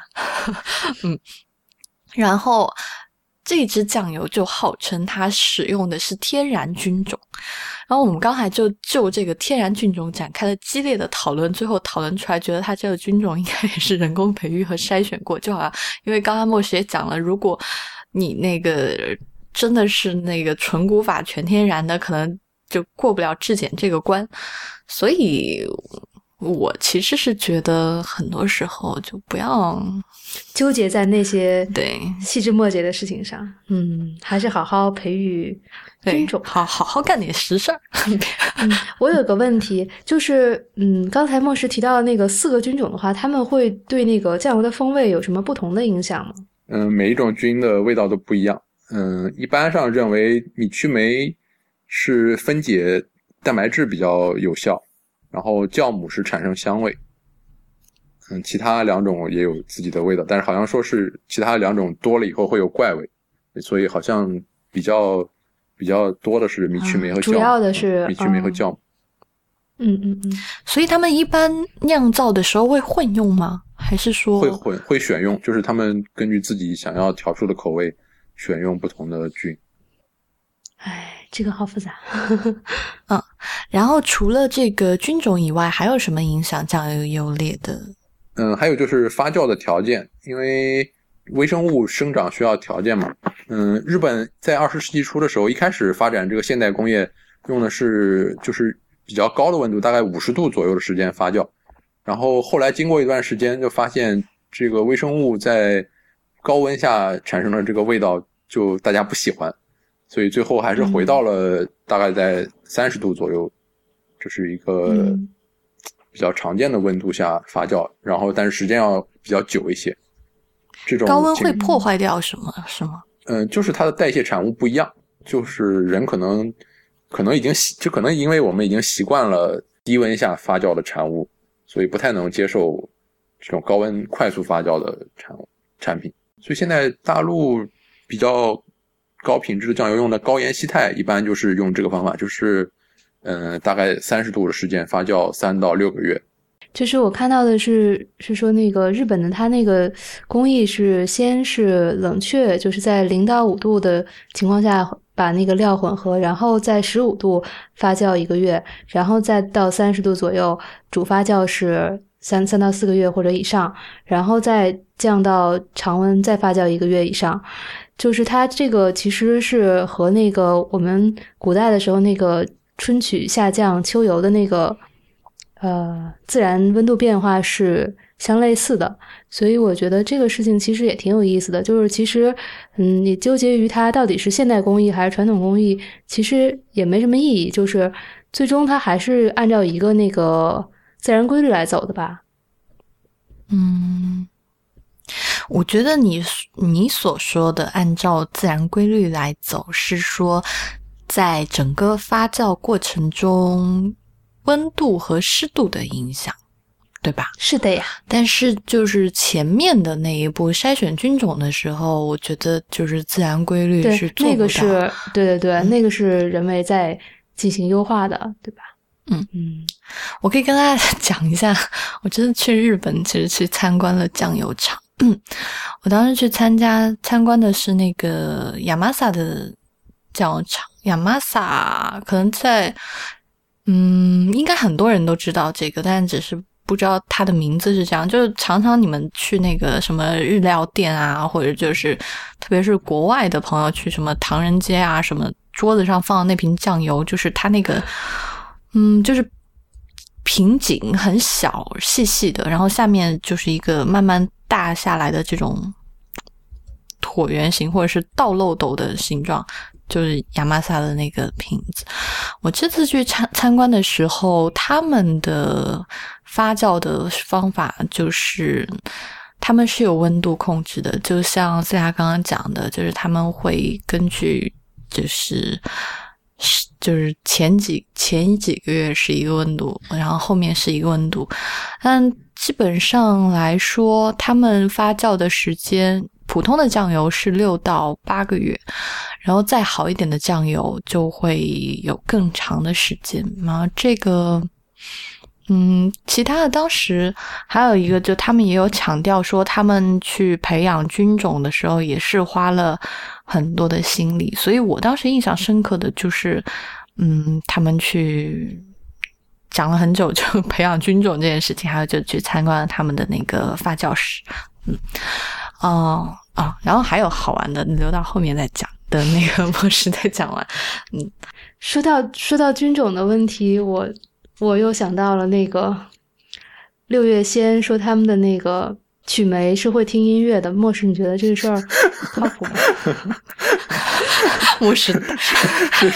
嗯，然后。这支酱油就号称它使用的是天然菌种，然后我们刚才就就这个天然菌种展开了激烈的讨论，最后讨论出来，觉得它这个菌种应该也是人工培育和筛选过，就好像因为刚刚莫师也讲了，如果你那个真的是那个纯古法全天然的，可能就过不了质检这个关，所以。我其实是觉得很多时候就不要纠结在那些对细枝末节的事情上，嗯，还是好好培育菌种，好好好干点实事儿。我有个问题，就是嗯，刚才莫石提到那个四个菌种的话，他们会对那个酱油的风味有什么不同的影响吗？嗯，每一种菌的味道都不一样。嗯，一般上认为米曲霉是分解蛋白质比较有效。然后酵母是产生香味，嗯，其他两种也有自己的味道，但是好像说是其他两种多了以后会有怪味，所以好像比较比较多的是米曲霉和酵母，主要的是米曲霉和酵母。嗯嗯嗯，所以他们一般酿造的时候会混用吗？还是说会混会选用？就是他们根据自己想要调出的口味选用不同的菌。哎。这个好复杂，嗯，然后除了这个菌种以外，还有什么影响酱油优劣的？嗯，还有就是发酵的条件，因为微生物生长需要条件嘛。嗯，日本在二十世纪初的时候，一开始发展这个现代工业，用的是就是比较高的温度，大概五十度左右的时间发酵。然后后来经过一段时间，就发现这个微生物在高温下产生的这个味道，就大家不喜欢。所以最后还是回到了大概在三十度左右，这是一个比较常见的温度下发酵，然后但是时间要比较久一些。这种高温会破坏掉什么？是吗？嗯，就是它的代谢产物不一样，就是人可能可能已经习，就可能因为我们已经习惯了低温下发酵的产物，所以不太能接受这种高温快速发酵的产物产品。所以现在大陆比较。高品质的酱油用的高盐稀态，一般就是用这个方法，就是，嗯，大概三十度的时间发酵三到六个月。就是我看到的是，是说那个日本的它那个工艺是先是冷却，就是在零到五度的情况下把那个料混合，然后在十五度发酵一个月，然后再到三十度左右主发酵是三三到四个月或者以上，然后再降到常温再发酵一个月以上。就是它这个其实是和那个我们古代的时候那个春曲夏降秋游的那个呃自然温度变化是相类似的，所以我觉得这个事情其实也挺有意思的。就是其实，嗯，你纠结于它到底是现代工艺还是传统工艺，其实也没什么意义。就是最终它还是按照一个那个自然规律来走的吧。嗯，我觉得你你所说的按照自然规律来走，是说在整个发酵过程中温度和湿度的影响。对吧？是的呀，但是就是前面的那一步筛选菌种的时候，我觉得就是自然规律是做那个是对对对，那个是人为在进行优化的，对吧？嗯嗯，我可以跟大家 讲一下，我真的去日本其实去参观了酱油厂。嗯，我当时去参加参观的是那个亚麻萨的酱油厂，亚麻萨可能在嗯，应该很多人都知道这个，但只是。不知道它的名字是这样，就是常常你们去那个什么日料店啊，或者就是特别是国外的朋友去什么唐人街啊，什么桌子上放的那瓶酱油，就是它那个，嗯，就是瓶颈很小、细细的，然后下面就是一个慢慢大下来的这种椭圆形或者是倒漏斗的形状。就是亚麻萨的那个瓶子，我这次去参参观的时候，他们的发酵的方法就是他们是有温度控制的，就像思雅刚刚讲的，就是他们会根据就是就是前几前几个月是一个温度，然后后面是一个温度，但基本上来说，他们发酵的时间。普通的酱油是六到八个月，然后再好一点的酱油就会有更长的时间。然后这个，嗯，其他的当时还有一个，就他们也有强调说，他们去培养菌种的时候也是花了很多的心理。所以我当时印象深刻的就是，嗯，他们去讲了很久 就培养菌种这件事情，还有就去参观了他们的那个发酵室，嗯，哦。啊，然后还有好玩的，留到后面再讲。等那个模式再讲完。嗯，说到说到菌种的问题，我我又想到了那个六月仙说他们的那个曲梅是会听音乐的。莫师，你觉得这个事儿靠谱吗？莫师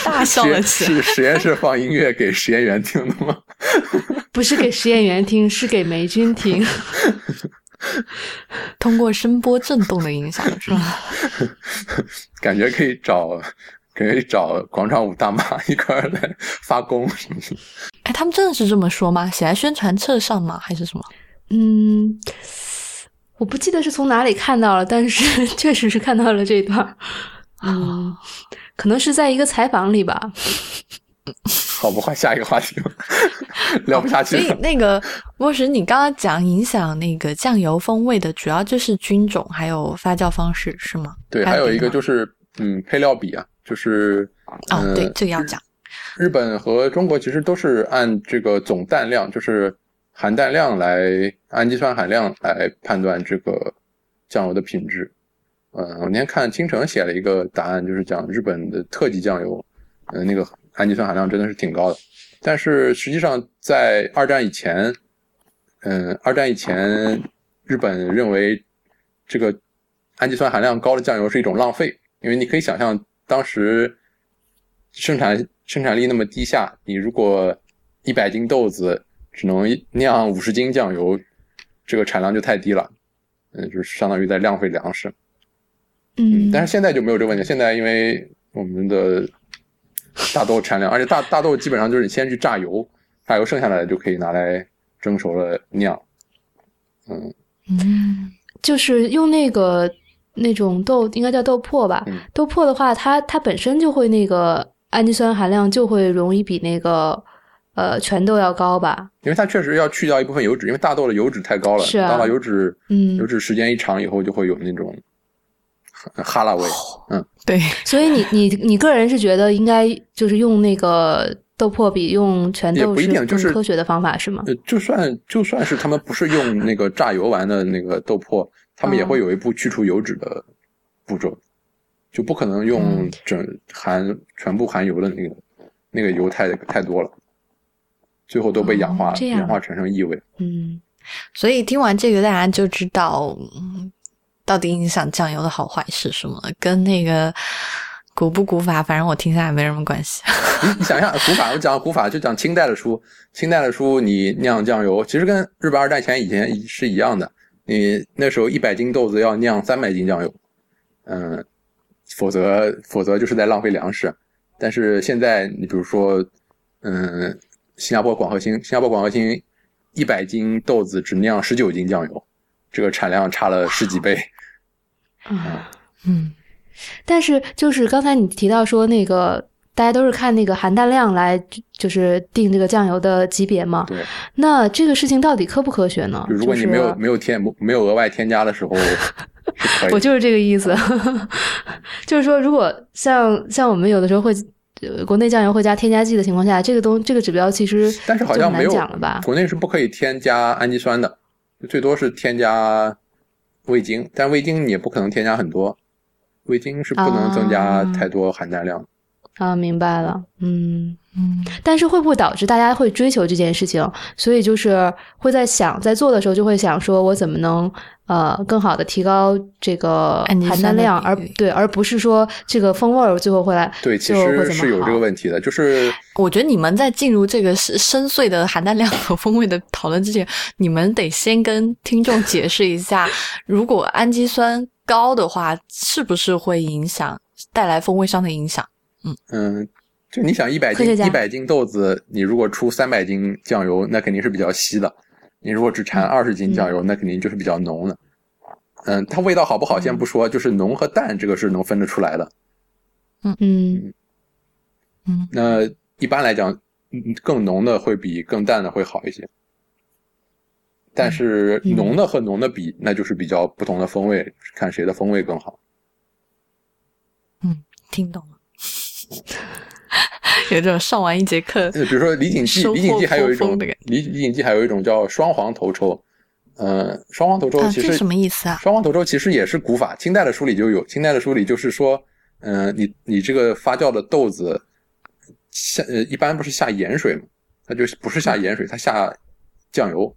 大笑了起来。是实验室放音乐给实验员听的吗？不是给实验员听，是给霉菌听。通过声波震动的影响是吧？感觉可以找，可以找广场舞大妈一块来发功。哎，他们真的是这么说吗？写在宣传册上吗？还是什么？嗯，我不记得是从哪里看到了，但是 确实是看到了这段。嗯，可能是在一个采访里吧。好，不换下一个话题吧，聊不下去了。所以那个莫石，你刚刚讲影响那个酱油风味的主要就是菌种还有发酵方式是吗？对，还有一个就是嗯配料比啊，就是哦对，这个要讲。日本和中国其实都是按这个总氮量，就是含氮量来氨基酸含量来判断这个酱油的品质。嗯，我那天看青城写了一个答案，就是讲日本的特级酱油，嗯那个。氨基酸含量真的是挺高的，但是实际上在二战以前，嗯，二战以前，日本认为这个氨基酸含量高的酱油是一种浪费，因为你可以想象当时生产生产力那么低下，你如果一百斤豆子只能酿五十斤酱油，这个产量就太低了，嗯，就是相当于在浪费粮食。嗯，但是现在就没有这个问题，现在因为我们的大豆产量，而且大大豆基本上就是你先去榨油，榨油剩下来的就可以拿来蒸熟了酿。嗯嗯，就是用那个那种豆，应该叫豆粕吧？豆粕的话，它它本身就会那个氨基酸含量就会容易比那个呃全豆要高吧？因为它确实要去掉一部分油脂，因为大豆的油脂太高了，是啊，当油脂嗯。油脂时间一长以后就会有那种。哈喇味，嗯，对，所以你你你个人是觉得应该就是用那个豆粕比用全豆是更科学的方法是吗？呃，就算就算是他们不是用那个榨油完的那个豆粕，他们也会有一步去除油脂的步骤，就不可能用整含全部含油的那个那个油太太多了，最后都被氧化氧化产生异味。嗯，所以听完这个，大家就知道，嗯，到底影响酱油的好坏是什么了。跟那个古不古法，反正我听下来没什么关系。你你想一下，古法我讲古法就讲清代的书，清代的书你酿酱油，其实跟日本二战前以前是一样的。你那时候一百斤豆子要酿三百斤酱油，嗯，否则否则就是在浪费粮食。但是现在你比如说，嗯，新加坡广和兴，新加坡广和兴一百斤豆子只酿十九斤酱油，这个产量差了十几倍。啊，嗯，但是就是刚才你提到说那个大家都是看那个含氮量来就是定这个酱油的级别嘛，对，那这个事情到底科不科学呢？就如果你就是没有没有添没有额外添加的时候。我就是这个意思 就是说，如果像像我们有的时候会，呃，国内酱油会加添加剂的情况下，这个东这个指标其实但是好像没有讲了吧？国内是不可以添加氨基酸的，最多是添加味精，但味精你也不可能添加很多，味精是不能增加啊太多含氮量。啊，明白了，嗯。嗯，但是会不会导致大家会追求这件事情？所以就是会在想，在做的时候就会想说，我怎么能呃更好的提高这个氨基含氮量，而对，而不是说这个风味儿最后会来对，其实是有这个问题的，就是我觉得你们在进入这个深深邃的含氮量和风味的讨论之前，你们得先跟听众解释一下，如果氨基酸高的话，是不是会影响带来风味上的影响？嗯嗯，就你想一百斤一百斤豆子，你如果出三百斤酱油，那肯定是比较稀的；你如果只产二十斤酱油，那肯定就是比较浓的。嗯，它味道好不好先不说，就是浓和淡这个是能分得出来的。嗯嗯嗯那一般来讲，嗯更浓的会比更淡的会好一些。但是嗯浓的和浓的比，那就是比较不同的风味，看谁的风味更好。嗯听懂了，有这种上完一节课，呃，比如说李锦记，李锦记还有一种李李锦记还有一种叫双黄头抽，呃，双黄头抽啊，其实、这什么意思啊？双黄头抽其实也是古法，清代的书里就有，清代的书里就是说，嗯、你你这个发酵的豆子下呃一般不是下盐水嘛，它就不是下盐水，它下酱油，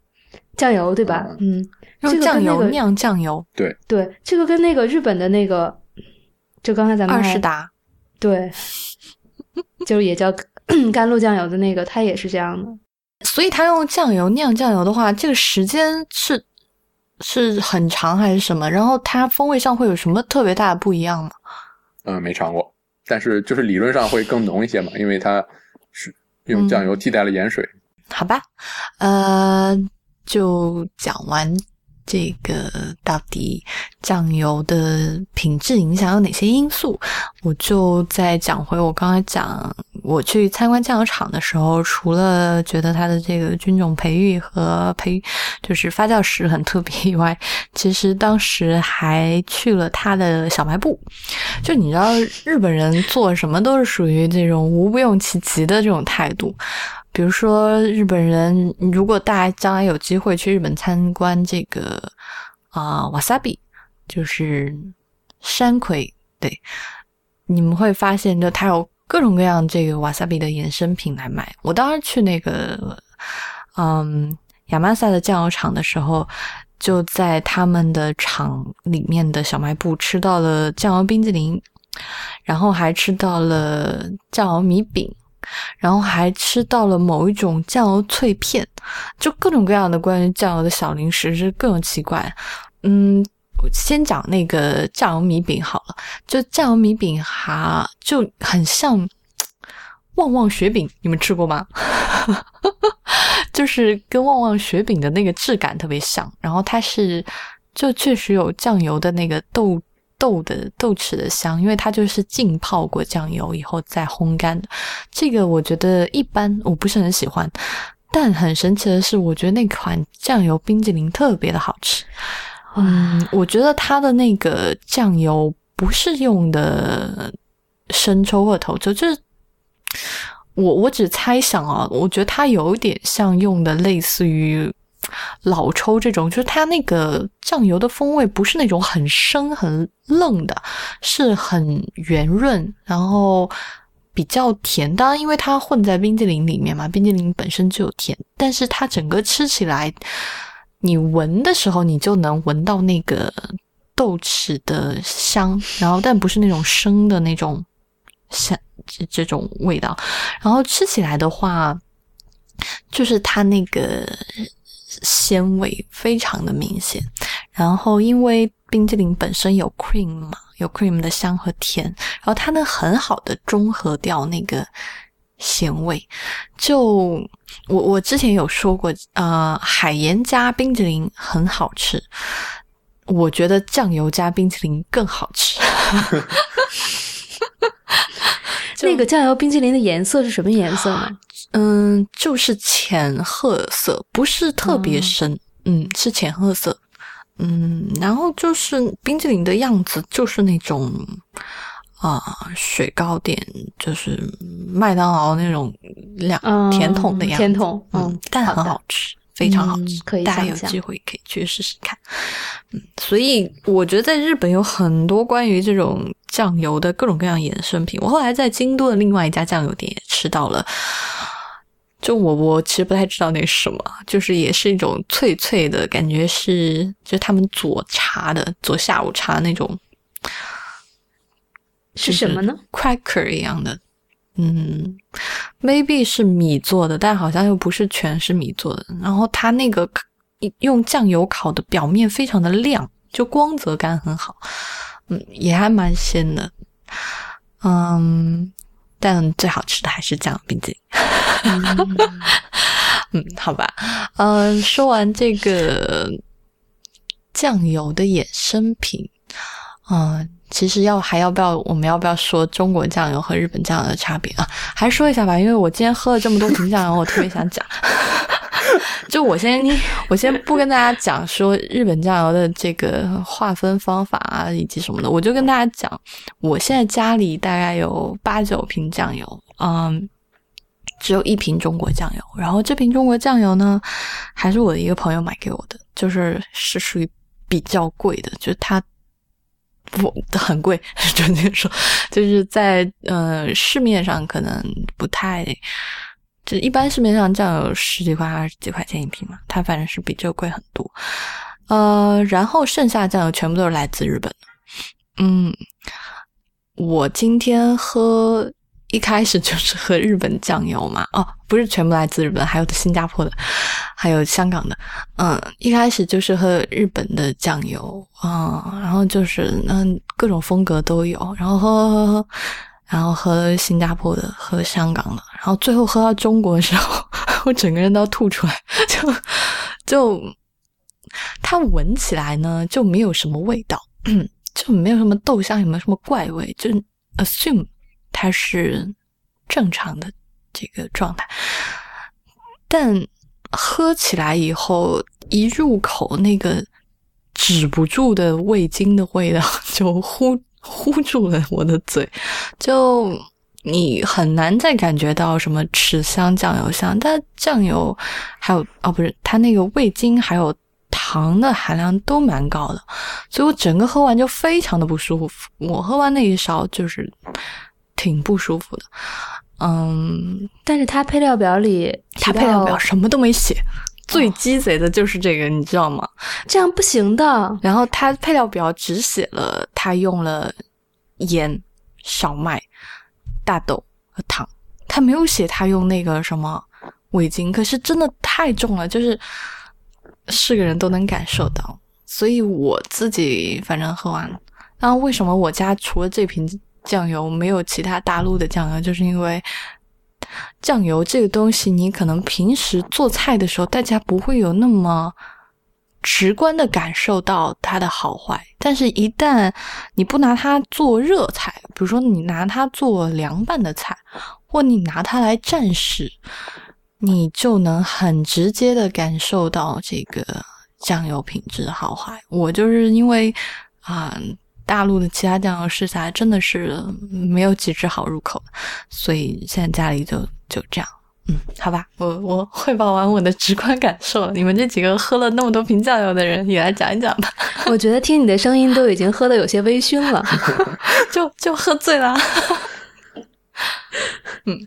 酱油对吧？嗯，这用酱个那个油酿酱油，对对，这个跟那个日本的那个，就刚才咱们还二十达。对，就是也叫 甘露酱油的那个，它也是这样的。所以它用酱油酿酱油的话，这个时间是是很长还是什么？然后它风味上会有什么特别大的不一样吗？嗯、没尝过，但是就是理论上会更浓一些嘛，因为它是用酱油替代了盐水。好吧，呃，就讲完这个到底酱油的品质影响有哪些因素，我就再讲回我刚才讲我去参观酱油厂的时候，除了觉得它的这个菌种培育和培就是发酵室很特别以外，其实当时还去了它的小卖部。就你知道，日本人做什么都是属于这种无不用其极的这种态度。比如说，日本人如果大家将来有机会去日本参观这个啊、wasabi，就是山葵，对，你们会发现，就它有各种各样这个 wasabi 的衍生品来卖。我当时去那个嗯亚麻萨的酱油厂的时候，就在他们的厂里面的小卖部吃到了酱油冰激凌，然后还吃到了酱油米饼。然后还吃到了某一种酱油脆片，就各种各样的关于酱油的小零食是各种奇怪。嗯，我先讲那个酱油米饼好了，就酱油米饼哈就很像旺旺雪饼，你们吃过吗？就是跟旺旺雪饼的那个质感特别像，然后它是就确实有酱油的那个豆豆的豆豉的香，因为它就是浸泡过酱油以后再烘干的。这个我觉得一般，我不是很喜欢。但很神奇的是，我觉得那款酱油冰激凌特别的好吃。嗯，我觉得它的那个酱油不是用的生抽或头抽，就是我我只猜想啊，我觉得它有一点像用的类似于老抽这种，就是它那个酱油的风味不是那种很生很愣的，是很圆润，然后比较甜。当然，因为它混在冰激凌里面嘛，冰激凌本身就有甜，但是它整个吃起来你闻的时候，你就能闻到那个豆豉的香，然后但不是那种生的那种香这这种味道。然后吃起来的话，就是它那个鲜味非常的明显。然后因为冰激凌本身有 cream 嘛，有 cream 的香和甜，然后它能很好的中和掉那个咸味。就我我之前有说过，呃，海盐加冰激凌很好吃，我觉得酱油加冰淇淋更好吃。那个酱油冰淇淋的颜色是什么颜色呢？嗯，就是浅褐色，不是特别深，嗯，是浅褐色。嗯，然后就是冰淇淋的样子，就是那种啊雪糕点，就是麦当劳那种两甜筒的样子，甜筒，嗯，但很好吃，非常好吃，可以大家有机会可以去试试看。嗯，所以我觉得在日本有很多关于这种酱油的各种各样衍生品。我后来在京都的另外一家酱油店也吃到了。就我我其实不太知道那是什么，就是也是一种脆脆的感觉，是就他们做茶的做下午茶那种，是什么呢？Cracker 一样的，嗯，maybe 是米做的，但好像又不是全是米做的。然后它那个用酱油烤的表面非常的亮，就光泽感很好，嗯，也还蛮鲜的，嗯。但最好吃的还是酱油冰激凌。嗯，好吧。嗯，说完这个酱油的衍生品，嗯，其实要还要不要？我们要不要说中国酱油和日本酱油的差别啊？还是说一下吧，因为我今天喝了这么多瓶酱油，我特别想讲。就我先，我先不跟大家讲说日本酱油的这个划分方法啊，以及什么的，我就跟大家讲，我现在家里大概有八九瓶酱油，嗯，只有一瓶中国酱油，然后这瓶中国酱油呢，还是我的一个朋友买给我的，就是是属于比较贵的，就是它不很贵，准确说，就是在呃市面上可能不太。就一般市面上酱油十几块、二十几块钱一瓶嘛，它反正是比这个贵很多。呃，然后剩下酱油全部都是来自日本的。嗯，我今天喝一开始就是喝日本酱油嘛，哦，不是全部来自日本，还有新加坡的，还有香港的。嗯，一开始就是喝日本的酱油啊，然后就是嗯各种风格都有，然后喝喝喝喝。然后喝新加坡的，喝香港的，然后最后喝到中国的时候，我整个人都要吐出来，就就它闻起来呢就没有什么味道，就没有什么豆香，也没有什么怪味，就 assume 它是正常的这个状态，但喝起来以后一入口，那个止不住的味精的味道 就呼。糊住了我的嘴，就你很难再感觉到什么豉香酱油香，但酱油还有哦，不是它那个味精还有糖的含量都蛮高的，所以我整个喝完就非常的不舒服。我喝完那一勺就是挺不舒服的，嗯，但是它配料表里，它配料表什么都没写。最鸡贼的就是这个，你知道吗？这样不行的。然后它配料表只写了它用了盐、小麦、大豆和糖，它没有写它用那个什么味精。可是真的太重了，就是是个人都能感受到。所以我自己反正喝完了。然后为什么我家除了这瓶酱油没有其他大陆的酱油？就是因为。酱油这个东西，你可能平时做菜的时候，大家不会有那么直观的感受到它的好坏。但是，一旦你不拿它做热菜，比如说你拿它做凉拌的菜，或你拿它来蘸食，你就能很直接的感受到这个酱油品质好坏。我就是因为啊。大陆的其他酱油试下来真的是没有几只好入口，所以现在家里就就这样。嗯，好吧，我我汇报完我的直观感受，你们这几个喝了那么多瓶酱油的人也来讲一讲吧。我觉得听你的声音都已经喝的有些微醺了，就就喝醉了。嗯，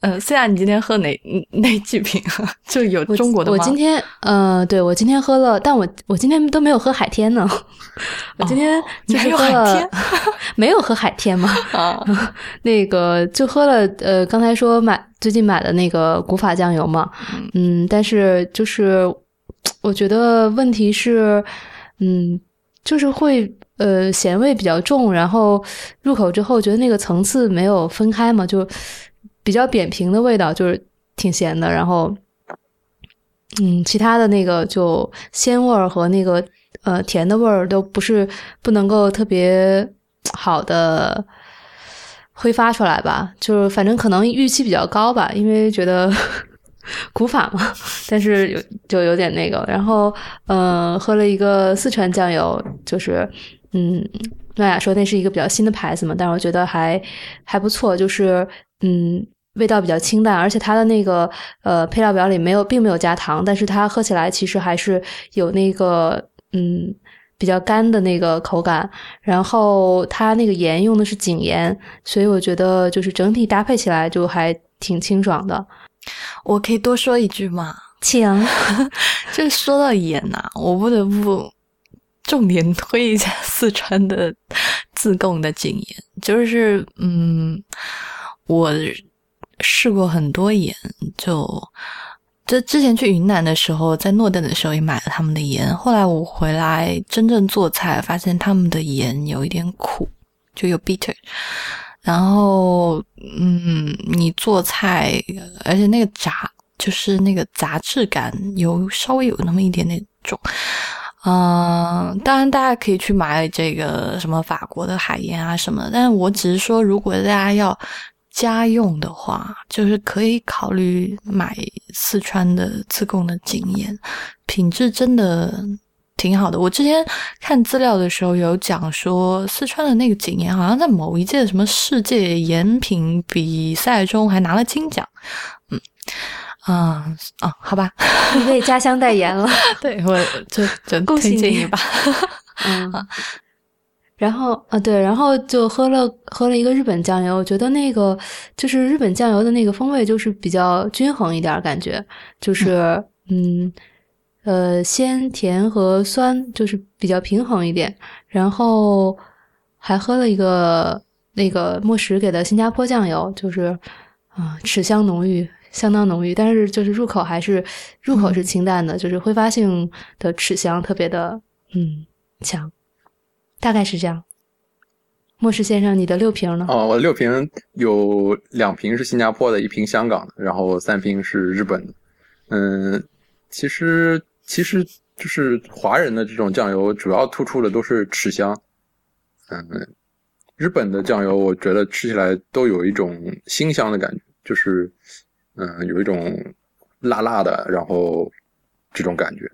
呃，虽然你今天喝哪 哪几瓶啊？就有中国的我今天，呃，对我今天喝了，但我我今天都没有喝海天呢。我今天就是喝了，没有喝海天吗？啊，那个就喝了，呃，刚才说买最近买的那个古法酱油嘛，嗯，但是就是我觉得问题是，嗯，就是会。呃，咸味比较重，然后入口之后觉得那个层次没有分开嘛，就比较扁平的味道，就是挺咸的。然后，嗯，其他的那个就鲜味儿和那个呃甜的味儿都不是不能够特别好的挥发出来吧，就是反正可能预期比较高吧，因为觉得。古法嘛，但是有就有点那个，然后嗯，喝了一个四川酱油，就是嗯，诺亚说那是一个比较新的牌子嘛，但是我觉得还还不错，就是嗯，味道比较清淡，而且它的那个呃配料表里没有，并没有加糖，但是它喝起来其实还是有那个嗯比较干的那个口感，然后它那个盐用的是井盐，所以我觉得就是整体搭配起来就还挺清爽的。我可以多说一句吗？请。就说到盐呐，我不得不重点推一下四川的自贡的井盐。就是嗯，我试过很多盐，就就之前去云南的时候，在诺邓的时候也买了他们的盐。后来我回来真正做菜，发现他们的盐有一点苦，就有 bitter。然后，嗯，你做菜，而且那个杂，就是那个杂质感有稍微有那么一点点重，嗯，当然大家可以去买这个什么法国的海盐啊什么，但是我只是说，如果大家要家用的话，就是可以考虑买四川的自贡的井盐，品质真的。挺好的。我之前看资料的时候有讲说，四川的那个井盐好像在某一届什么世界盐品比赛中还拿了金奖。嗯，啊啊，好吧，你为家乡代言了。对，我就就恭喜你。吧。嗯，然后啊，对，然后就喝了喝了一个日本酱油，我觉得那个就是日本酱油的那个风味就是比较均衡一点，感觉。就是嗯。呃，鲜甜和酸就是比较平衡一点，然后还喝了一个那个莫石给的新加坡酱油，就是啊，齿香浓郁，相当浓郁，但是就是入口还是入口是清淡的，就是挥发性的齿香特别的嗯强，大概是这样。莫石先生，你的六瓶呢？哦，我的六瓶有两瓶是新加坡的，一瓶香港的，然后三瓶是日本的。嗯，其实。其实就是华人的这种酱油，主要突出的都是齿香。嗯，日本的酱油，我觉得吃起来都有一种辛香的感觉，就是嗯，有一种辣辣的，然后这种感觉。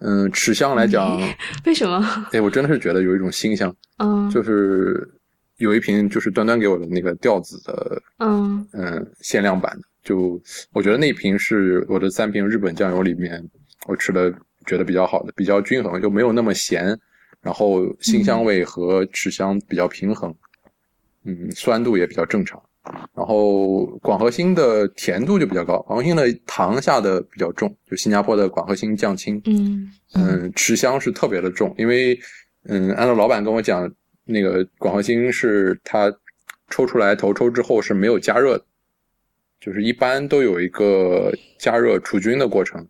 嗯，齿香来讲，为什么？哎，我真的是觉得有一种辛香。嗯，就是有一瓶就是端端给我的那个调子的，嗯嗯，限量版的，就我觉得那瓶是我的三瓶日本酱油里面。我吃的觉得比较好的，比较均衡，就没有那么咸，然后辛香味和齿香比较平衡，嗯，酸度也比较正常。然后广和兴的甜度就比较高，广和兴的糖下的比较重，就新加坡的广和兴酱青，嗯嗯，齿香是特别的重，因为嗯，按照老板跟我讲，那个广和兴是它抽出来头抽之后是没有加热的，就是一般都有一个加热除菌的过程。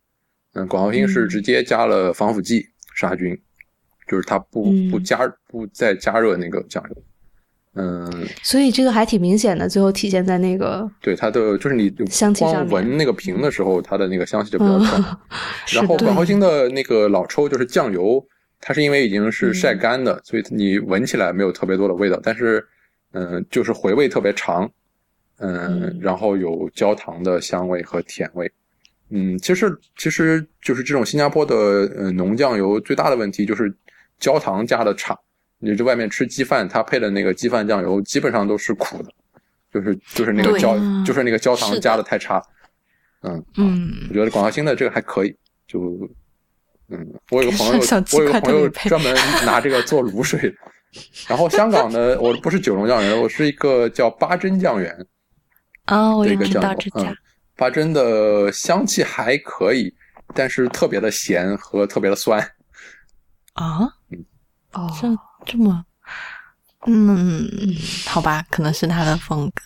嗯，广和兴是直接加了防腐剂杀菌，就是它不不加不再加热那个酱油。嗯，所以这个还挺明显的，最后体现在那个对它的就是你香气上闻那个瓶的时候，它的那个香气就比较重。然后广和兴的那个老抽就是酱油，它是因为已经是晒干的，所以你闻起来没有特别多的味道，但是嗯，就是回味特别长。嗯，然后有焦糖的香味和甜味。嗯，其实其实就是这种新加坡的呃浓酱油最大的问题就是焦糖加的差。你这外面吃鸡饭，它配的那个鸡饭酱油基本上都是苦的，就是就是那个焦就是那个焦糖加的太差。嗯嗯，我觉得广华兴的这个还可以。就嗯，我有个朋友，我有个朋友专门拿这个做卤水。然后香港的我不是九龙酱园，我是一个叫八珍酱园。啊，我这也知个酱油，道这家嗯，八珍的香气还可以，但是特别的咸和特别的酸。啊，嗯哦，这这么，嗯，好吧，可能是他的风格。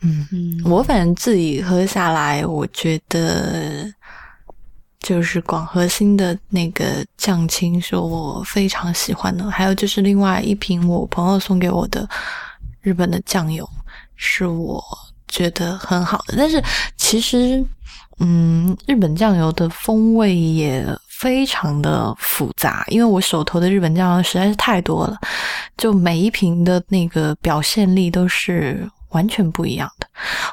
嗯，嗯，我反正自己喝下来，我觉得就是广和兴的那个酱青是我非常喜欢的，还有就是另外一瓶我朋友送给我的日本的酱油，是我觉得很好的。但是其实，嗯，日本酱油的风味也非常的复杂，因为我手头的日本酱油实在是太多了，就每一瓶的那个表现力都是完全不一样的。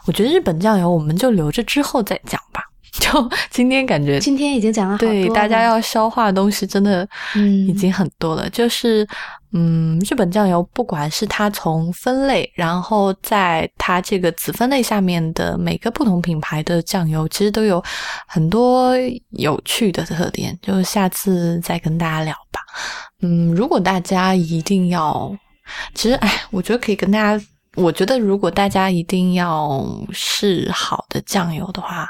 我觉得日本酱油我们就留着之后再讲吧。就今天感觉今天已经讲了对大家要消化的东西真的嗯已经很多了。就是嗯，日本酱油不管是它从分类，然后在它这个子分类下面的每个不同品牌的酱油，其实都有很多有趣的特点。就下次再跟大家聊吧。嗯，如果大家一定要，其实哎，我觉得可以跟大家。我觉得，如果大家一定要试好的酱油的话，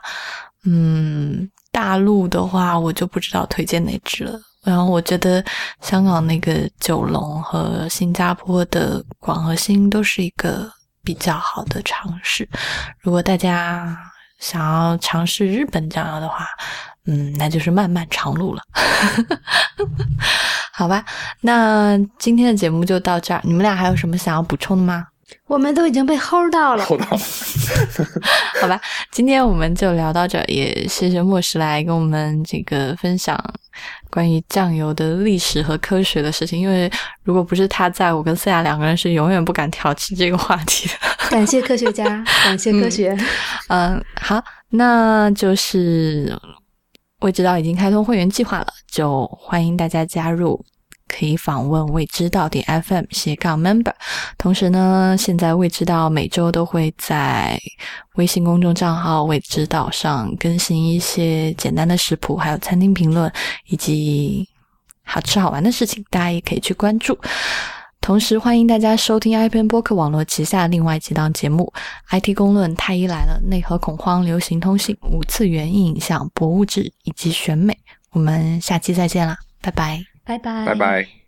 嗯，大陆的话我就不知道推荐哪支了。然后我觉得香港那个九龙和新加坡的广和兴都是一个比较好的尝试。如果大家想要尝试日本酱油的话，嗯，那就是漫漫长路了。好吧，那今天的节目就到这儿。你们俩还有什么想要补充的吗？我们都已经被齁到了。齁到了，好吧，今天我们就聊到这，也谢谢莫石来跟我们这个分享关于酱油的历史和科学的事情。因为如果不是他在，我跟思雅两个人是永远不敢挑起这个话题的。感谢科学家，感谢科学。嗯，好，那就是未知道已经开通会员计划了，就欢迎大家加入。可以访问未知道点 FM 斜杠 member，同时呢，现在未知道每周都会在微信公众账号未知道上更新一些简单的食谱，还有餐厅评论以及好吃好玩的事情，大家也可以去关注。同时欢迎大家收听 iPn 播客网络旗下另外几档节目：IT 公论、太医来了、内核恐慌、流行通信、五次元影像、博物志以及选美。我们下期再见啦，拜拜。拜拜，